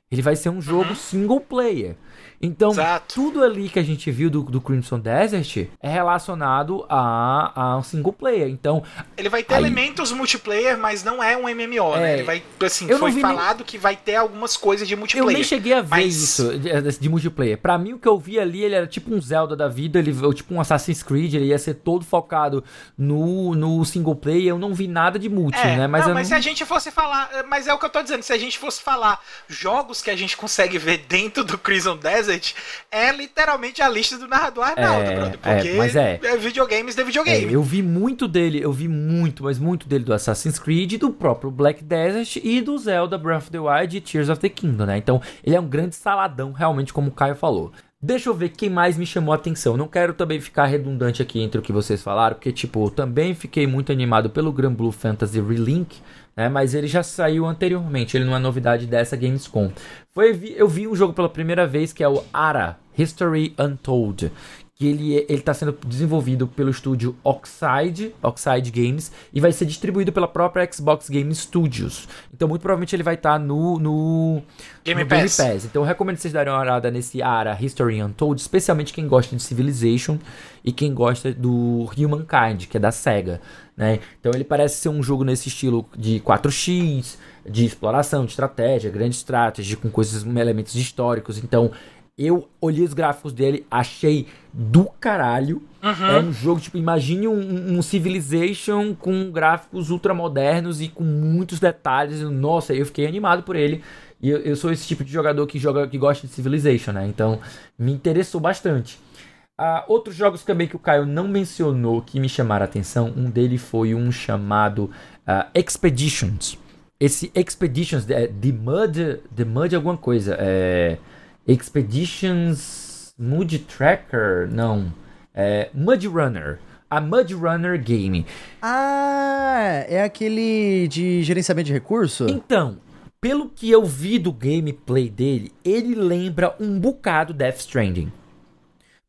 Ele vai ser um jogo uhum. single player. Então, Exato. tudo ali que a gente viu do, do Crimson Desert é relacionado a, a um single player. Então. Ele vai ter aí... elementos multiplayer, mas não é um MMO, né? é... né? Ele vai. Assim, eu foi falado nem... que vai ter algumas coisas de multiplayer. Eu nem cheguei a ver mas... isso de, de, multiplayer. Pra mim, o que eu vi ali, ele era tipo um Zelda da vida, ele, ou tipo um Assassin's Creed, ele ia ser todo focado no, no single player. Eu não vi nada de multi, é, né? Mas, não, mas não... se a gente fosse falar. Mas é o que eu tô dizendo, se a gente fosse falar jogos que a gente consegue ver dentro do Crimson Desert Desert é literalmente a lista do narrador Arnaldo, é, brother. É, porque é, mas é, é videogames de videogame. É, eu vi muito dele, eu vi muito, mas muito dele do Assassin's Creed, do próprio Black Desert e do Zelda Breath of the Wild e Tears of the Kingdom, né? Então ele é um grande saladão, realmente, como o Caio falou. Deixa eu ver quem mais me chamou a atenção. Não quero também ficar redundante aqui entre o que vocês falaram, porque, tipo, eu também fiquei muito animado pelo Grand Blue Fantasy Relink, né? Mas ele já saiu anteriormente, ele não é novidade dessa Gamescom. Foi, eu vi um jogo pela primeira vez que é o Ara History Untold, que ele está sendo desenvolvido pelo estúdio Oxide, Oxide Games, e vai ser distribuído pela própria Xbox Game Studios. Então, muito provavelmente ele vai estar tá no, no, Game, no Pass. Game Pass. Então, eu recomendo vocês darem uma olhada nesse Ara History Untold, especialmente quem gosta de Civilization e quem gosta do Humankind, que é da SEGA. Né? Então, ele parece ser um jogo nesse estilo de 4x, de exploração, de estratégia, grande estratégia, com coisas, elementos históricos. Então, eu olhei os gráficos dele, achei do caralho. Uhum. É um jogo, tipo, imagine um, um, Civilization com gráficos ultramodernos e com muitos detalhes. Nossa, eu fiquei animado por ele. E eu, eu, sou esse tipo de jogador que joga, que gosta de Civilization, né? Então, me interessou bastante. Uh, outros jogos também que o Caio não mencionou que me chamaram a atenção, um dele foi um chamado uh, Expeditions. Esse Expeditions, é, The Mud, The Mud alguma coisa, é... Expeditions Mood Tracker, não, é Mud Runner. A Mud Runner Game. Ah, é aquele de gerenciamento de recurso? Então, pelo que eu vi do gameplay dele, ele lembra um bocado Death Stranding.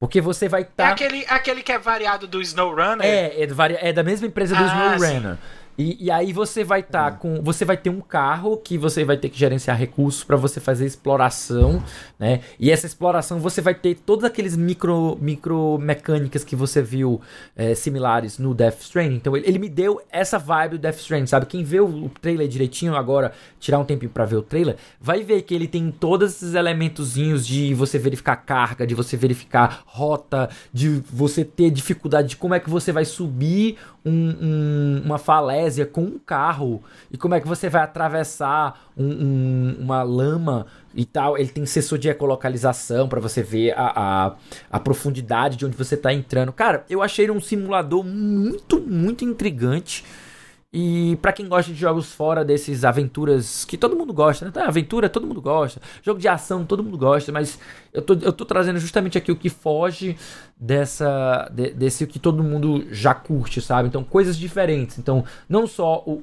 Porque você vai estar. Tá... É aquele, aquele que é variado do SnowRunner? É, é, é da mesma empresa do ah, SnowRunner. E, e aí você vai estar tá com. Você vai ter um carro que você vai ter que gerenciar recursos para você fazer exploração, né? E essa exploração você vai ter todos aqueles micro, micro mecânicas que você viu é, similares no Death Stranding. Então ele, ele, me deu essa vibe do Death Stranding, sabe? Quem vê o, o trailer direitinho agora, tirar um tempinho para ver o trailer, vai ver que ele tem todos esses elementozinhos de você verificar carga, de você verificar rota, de você ter dificuldade de como é que você vai subir um, um, uma falésia com um carro e como é que você vai atravessar um, uma lama e tal. Ele tem sensor de ecolocalização para você ver a, a, a, profundidade de onde você está entrando. Cara, eu achei um simulador muito, muito intrigante E para quem gosta de jogos fora desses aventuras que todo mundo gosta, né? Então, aventura todo mundo gosta, jogo de ação todo mundo gosta, mas eu tô, eu tô trazendo justamente aqui o que foge dessa de, desse que todo mundo já curte, sabe? Então, coisas diferentes. Então, não só o,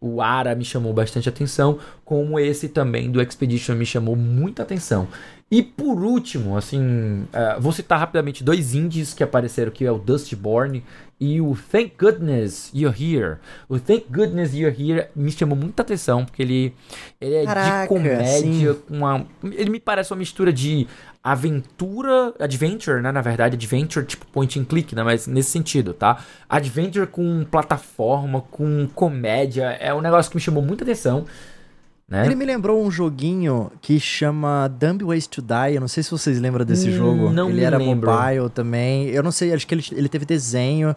o, o Ara me chamou bastante atenção, como esse também do Expedition me chamou muita atenção. E por último, assim, uh, vou citar rapidamente dois indies que apareceram, que é o Dustborn e o Thank Goodness You're Here. O Thank Goodness You're Here me chamou muita atenção, porque ele, ele é Caraca, de comédia, com uma, ele me parece uma mistura de aventura, adventure, né, na verdade, adventure tipo point and click, né, mas nesse sentido, tá? Adventure com plataforma, com comédia, é um negócio que me chamou muita atenção. Né? Ele me lembrou um joguinho que chama Dumb Ways to Die. Eu não sei se vocês lembram desse hum, jogo. Não ele era lembro. mobile também. Eu não sei, acho que ele, ele teve desenho.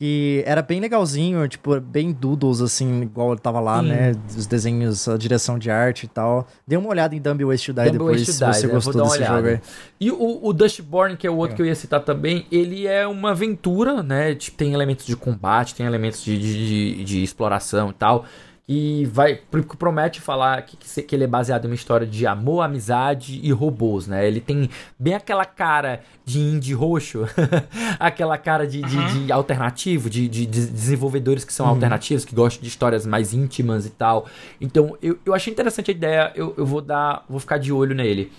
que era bem legalzinho, tipo, bem doodles, assim, igual ele tava lá, Sim. né? Os desenhos, a direção de arte e tal. Dê uma olhada em Dumb Ways to Die Dumb depois, se você né? gostou desse jogo aí. E o, o Dustborn, que é o outro é. que eu ia citar também, ele é uma aventura, né? Tipo, tem elementos de combate, tem elementos de, de, de, de exploração e tal e vai promete falar que, que ele é baseado em uma história de amor, amizade e robôs, né? Ele tem bem aquela cara de indie roxo, aquela cara de, de, uhum. de alternativo, de, de, desenvolvedores que são uhum. alternativos, que gostam de histórias mais íntimas e tal. Então, eu, eu achei interessante a ideia, eu, eu vou dar, vou ficar de olho nele.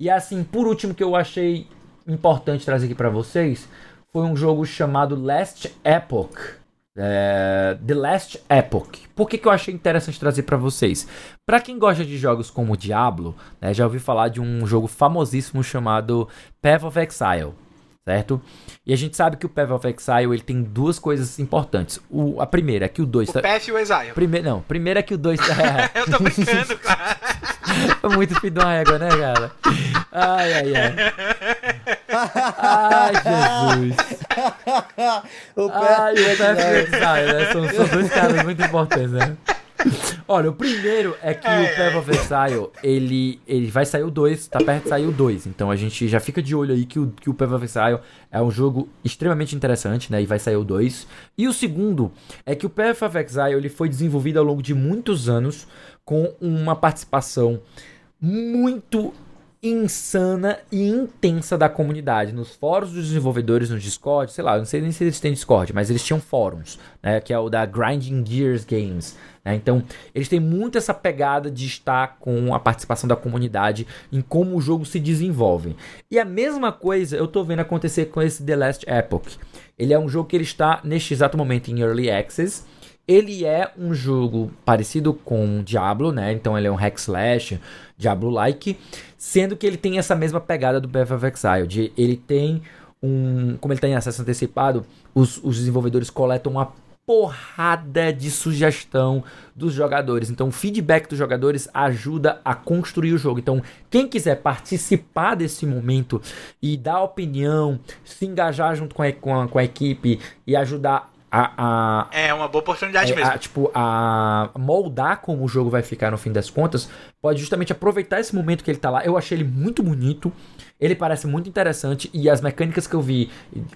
E assim, por último que eu achei importante trazer aqui para vocês, foi um jogo chamado Last Epoch. É, The Last Epoch. Por que, que eu achei interessante trazer para vocês? Para quem gosta de jogos como Diablo, né, já ouvi falar de um jogo famosíssimo chamado Path of Exile, certo? E a gente sabe que o Path of Exile ele tem duas coisas importantes. O, a primeira é que o 2... O tá... Path e o Exile. Primeiro, não, primeiro é que o 2... Dois... É... eu tô brincando, cara. muito filho de uma régua, né, cara? Ai, ai, ai. Ai, Jesus. o Ai, o Path né? São, são dois caras muito importantes, né? Olha, o primeiro é que é, o Path of Exile, ele, ele vai sair o 2, tá perto de sair o 2. Então a gente já fica de olho aí que o, que o Path of Exile é um jogo extremamente interessante, né? E vai sair o 2. E o segundo é que o Path of Exile ele foi desenvolvido ao longo de muitos anos com uma participação muito insana e intensa da comunidade. Nos fóruns dos desenvolvedores, no Discord, sei lá, não sei nem se eles têm Discord, mas eles tinham fóruns, né? Que é o da Grinding Gears Games. Né? Então, eles têm muito essa pegada de estar com a participação da comunidade em como o jogo se desenvolve. E a mesma coisa eu tô vendo acontecer com esse The Last Epoch. Ele é um jogo que ele está neste exato momento em Early Access. Ele é um jogo parecido com Diablo, né? Então ele é um hack slash, Diablo-like, sendo que ele tem essa mesma pegada do Path of Exile, de ele tem um, como ele tem acesso antecipado, os, os desenvolvedores coletam uma porrada de sugestão dos jogadores. Então, o feedback dos jogadores ajuda a construir o jogo. Então, quem quiser participar desse momento e dar opinião, se engajar junto com a, com a, com a equipe e ajudar a, a, é uma boa oportunidade é, mesmo. A, tipo, a moldar como o jogo vai ficar no fim das contas, pode justamente aproveitar esse momento que ele tá lá. Eu achei ele muito bonito, ele parece muito interessante e as mecânicas que eu vi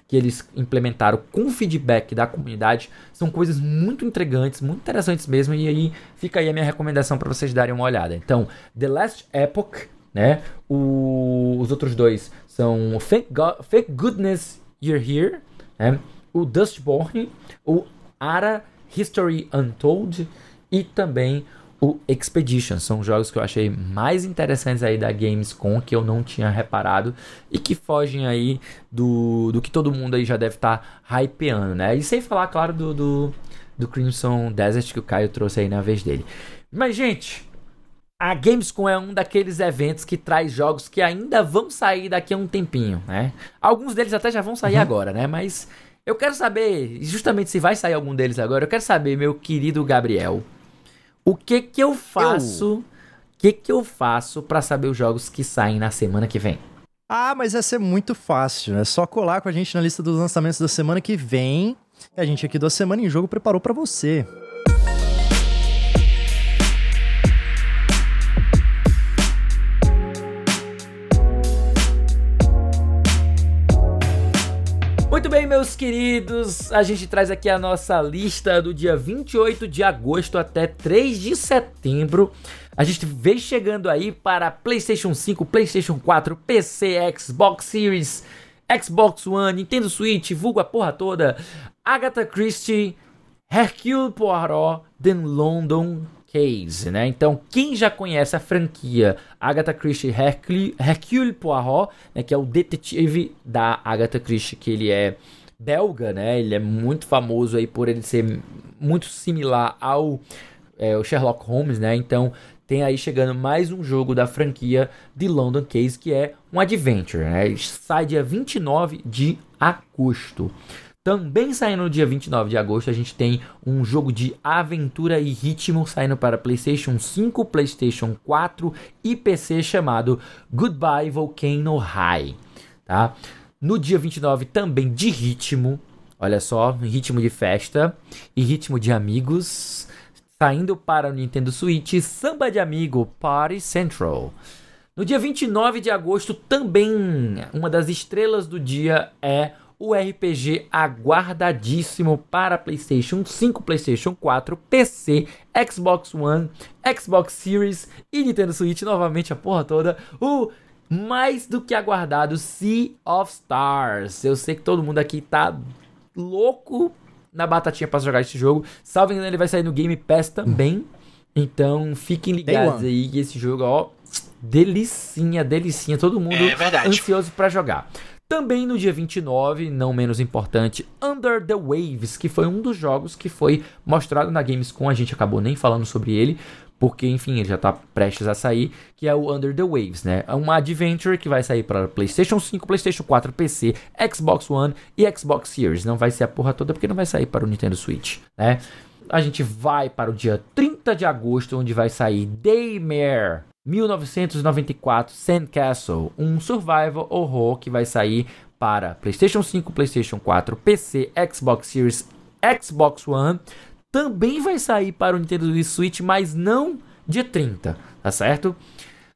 que eles implementaram com feedback da comunidade são coisas muito intrigantes, muito interessantes mesmo. E aí fica aí a minha recomendação para vocês darem uma olhada. Então, The Last Epoch, né? O, os outros dois são Thank, God, Thank Goodness You're Here, né? O Dustborn, o Ara History Untold e também o Expedition. São jogos que eu achei mais interessantes aí da Gamescom que eu não tinha reparado e que fogem aí do, do que todo mundo aí já deve estar tá hypeando, né? E sem falar, claro, do, do, do Crimson Desert que o Caio trouxe aí na vez dele. Mas, gente, a Gamescom é um daqueles eventos que traz jogos que ainda vão sair daqui a um tempinho, né? Alguns deles até já vão sair uhum. agora, né? Mas eu quero saber, justamente se vai sair algum deles agora, eu quero saber, meu querido Gabriel, o que que eu faço, o que que eu faço para saber os jogos que saem na semana que vem? Ah, mas essa é muito fácil, é só colar com a gente na lista dos lançamentos da semana que vem. A gente aqui do Semana em Jogo preparou para você. Bem, meus queridos, a gente traz aqui a nossa lista do dia 28 de agosto até 3 de setembro. A gente vem chegando aí para PlayStation 5, PlayStation 4, PC, Xbox Series, Xbox One, Nintendo Switch, vulgo a porra toda, Agatha Christie, Hercule Poirot, The London Case, né? Então, quem já conhece a franquia Agatha Christie Hercule, Hercule Poirot, né, que é o detetive da Agatha Christie, que ele é belga, né? Ele é muito famoso aí por ele ser muito similar ao é, Sherlock Holmes, né? Então, tem aí chegando mais um jogo da franquia de London Case, que é um adventure, né? Sai dia 29 de agosto. Também saindo no dia 29 de agosto, a gente tem um jogo de aventura e ritmo saindo para PlayStation 5, PlayStation 4 e PC chamado Goodbye Volcano High, tá? No dia 29 também de ritmo, olha só, ritmo de festa e ritmo de amigos, saindo para o Nintendo Switch Samba de Amigo Party Central. No dia 29 de agosto, também uma das estrelas do dia é o RPG aguardadíssimo para PlayStation 5, PlayStation 4, PC, Xbox One, Xbox Series e Nintendo Switch, novamente a porra toda. O mais do que aguardado Sea of Stars. Eu sei que todo mundo aqui tá louco na batatinha para jogar esse jogo. Salve engano, ele vai sair no Game Pass também. Então fiquem ligados aí que esse jogo, ó, delicinha, delicinha. Todo mundo é ansioso para jogar. Também no dia 29, não menos importante, Under the Waves, que foi um dos jogos que foi mostrado na Gamescom. A gente acabou nem falando sobre ele, porque enfim, ele já está prestes a sair, que é o Under the Waves, né? É uma adventure que vai sair para PlayStation 5, PlayStation 4, PC, Xbox One e Xbox Series. Não vai ser a porra toda porque não vai sair para o Nintendo Switch, né? A gente vai para o dia 30 de agosto, onde vai sair Daymare 1994 Sandcastle, um survival horror que vai sair para PlayStation 5, PlayStation 4, PC, Xbox Series, Xbox One, também vai sair para o Nintendo Switch, mas não dia 30, tá certo?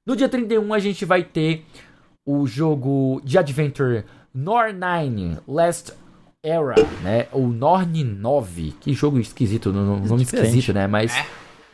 No dia 31 a gente vai ter o jogo de Adventure Nor9 Last Era, né? Ou Norn 9. Que jogo esquisito, nome esquisito, né? Mas é.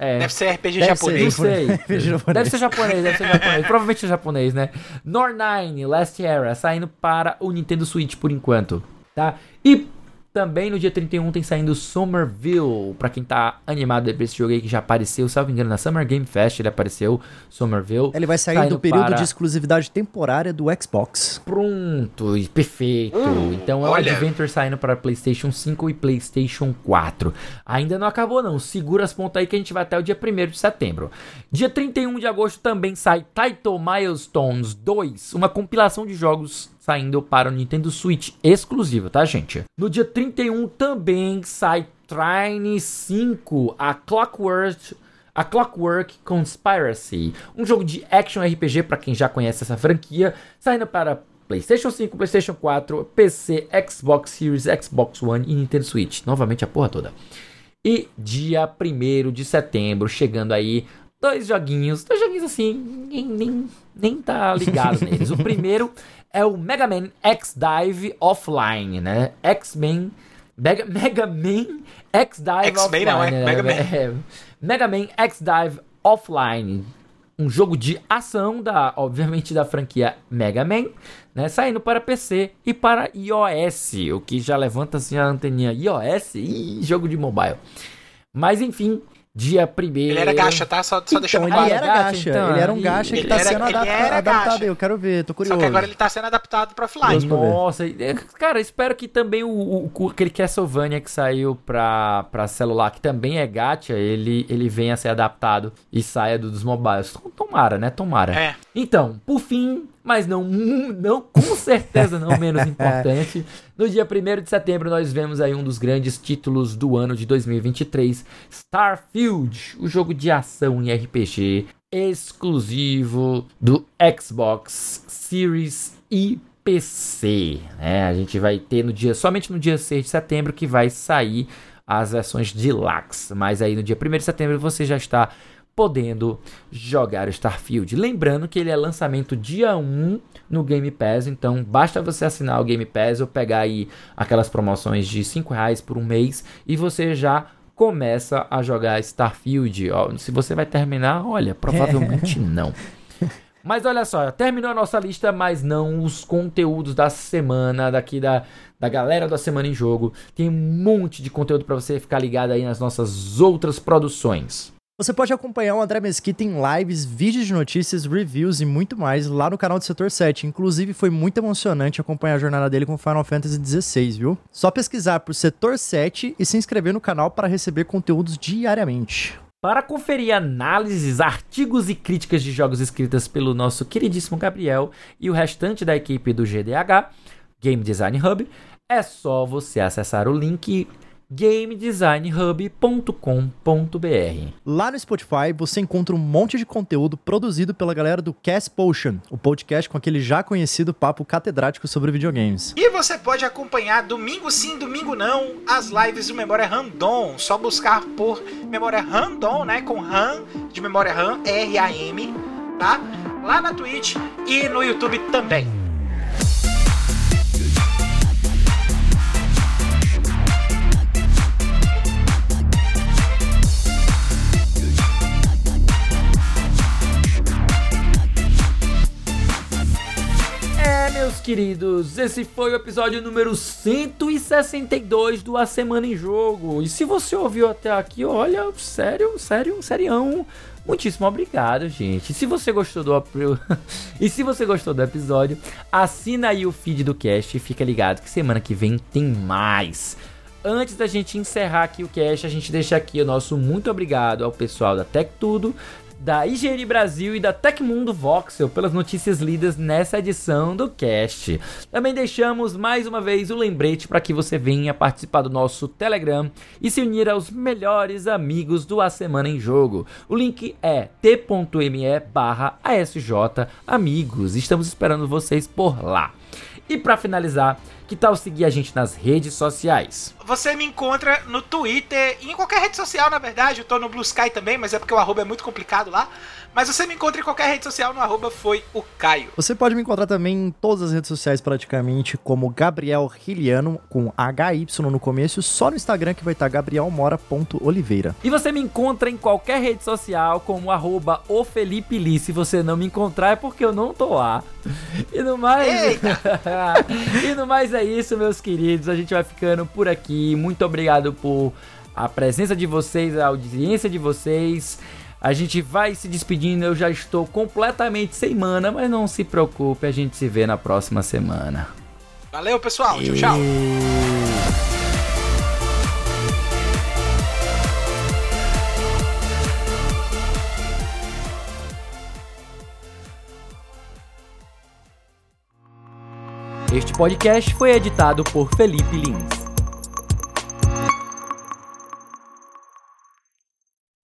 É. Deve ser RPG deve japonês. Ser, não sei. deve ser japonês, deve ser japonês. Provavelmente é japonês, né? Nor9 Last Era saindo para o Nintendo Switch por enquanto, tá? E também no dia 31 tem saindo Somerville, para quem tá animado pra esse jogo aí que já apareceu, salvo engano, na Summer Game Fest ele apareceu, Somerville. Ele vai sair do período para... de exclusividade temporária do Xbox. Pronto, perfeito. Hum, então é olha. Adventure saindo para PlayStation 5 e PlayStation 4. Ainda não acabou não, segura as pontas aí que a gente vai até o dia 1 de setembro. Dia 31 de agosto também sai Title Milestones 2, uma compilação de jogos saindo para o Nintendo Switch exclusivo, tá, gente? No dia 31 também sai Trine 5, a Clockwork a Clockwork Conspiracy, um jogo de action RPG para quem já conhece essa franquia, saindo para PlayStation 5, PlayStation 4, PC, Xbox Series, Xbox One e Nintendo Switch. Novamente a porra toda. E dia 1 de setembro, chegando aí dois joguinhos, dois joguinhos assim, nem, nem, nem tá ligado neles. O primeiro é o Mega Man X-Dive Offline, né? X-Men. Mega, Mega Man X-Dive Offline. Não, é, né? Mega Man. É, Mega Man X-Dive Offline. Um jogo de ação, da, obviamente, da franquia Mega Man, né? Saindo para PC e para iOS, o que já levanta assim a anteninha iOS e jogo de mobile. Mas enfim, dia primeiro. Ele era gacha, tá? Só, só então, deixando claro. Ele era gacha, então, ele era um gacha que tá era, sendo adapta adaptado. Eu quero ver, tô curioso. Só que agora ele tá sendo adaptado pra offline. Nossa, cara, espero que também o, o, o, aquele Castlevania que saiu pra, pra celular, que também é gacha, ele, ele venha a ser adaptado e saia dos mobiles. Tomara, né? Tomara. É. Então, por fim, mas não, não com certeza não menos importante. No dia 1 de setembro, nós vemos aí um dos grandes títulos do ano de 2023, Starfield, o jogo de ação em RPG exclusivo do Xbox Series e PC. Né? A gente vai ter no dia, somente no dia 6 de setembro, que vai sair as versões de Lax. Mas aí no dia 1 de setembro você já está podendo jogar Starfield. Lembrando que ele é lançamento dia 1 no Game Pass, então basta você assinar o Game Pass ou pegar aí aquelas promoções de 5 reais por um mês e você já começa a jogar Starfield. Ó, se você vai terminar, olha, provavelmente não. Mas olha só, terminou a nossa lista, mas não os conteúdos da semana, daqui da, da galera da Semana em Jogo. Tem um monte de conteúdo para você ficar ligado aí nas nossas outras produções. Você pode acompanhar o André Mesquita em lives, vídeos de notícias, reviews e muito mais lá no canal do Setor 7. Inclusive, foi muito emocionante acompanhar a jornada dele com Final Fantasy XVI, viu? Só pesquisar por Setor 7 e se inscrever no canal para receber conteúdos diariamente. Para conferir análises, artigos e críticas de jogos escritas pelo nosso queridíssimo Gabriel e o restante da equipe do GDH, Game Design Hub, é só você acessar o link gamedesignhub.com.br. Lá no Spotify você encontra um monte de conteúdo produzido pela galera do Cast Potion, o podcast com aquele já conhecido papo catedrático sobre videogames. E você pode acompanhar domingo sim, domingo não, as lives do Memória Random. Só buscar por Memória Random, né, com RAM de Memória RAM, R-A-M, tá? Lá na Twitch e no YouTube também. Meus queridos, esse foi o episódio número 162 do A Semana em Jogo. E se você ouviu até aqui, olha, sério, sério, serião. Muitíssimo obrigado, gente. E se você gostou do e se você gostou do episódio, assina aí o feed do cast e fica ligado que semana que vem tem mais. Antes da gente encerrar aqui o cast, a gente deixa aqui o nosso muito obrigado ao pessoal da Tech Tudo, da IGN Brasil e da Tecmundo Voxel pelas notícias lidas nessa edição do cast. Também deixamos mais uma vez o lembrete para que você venha participar do nosso Telegram e se unir aos melhores amigos do A Semana em Jogo. O link é t.me barra. Estamos esperando vocês por lá. E para finalizar, que tal seguir a gente nas redes sociais? Você me encontra no Twitter e em qualquer rede social, na verdade. Eu tô no Blue Sky também, mas é porque o arroba é muito complicado lá. Mas você me encontra em qualquer rede social no arroba foi o Caio. Você pode me encontrar também em todas as redes sociais praticamente, como Gabriel Riliano, com HY no começo, só no Instagram que vai estar gabrielmora.oliveira. E você me encontra em qualquer rede social como arroba o Felipe Lee. Se você não me encontrar é porque eu não tô lá. E no mais. e no mais é isso, meus queridos. A gente vai ficando por aqui. Muito obrigado por a presença de vocês, a audiência de vocês. A gente vai se despedindo, eu já estou completamente sem mana, mas não se preocupe, a gente se vê na próxima semana. Valeu, pessoal. Tchau, tchau. Este podcast foi editado por Felipe Lins.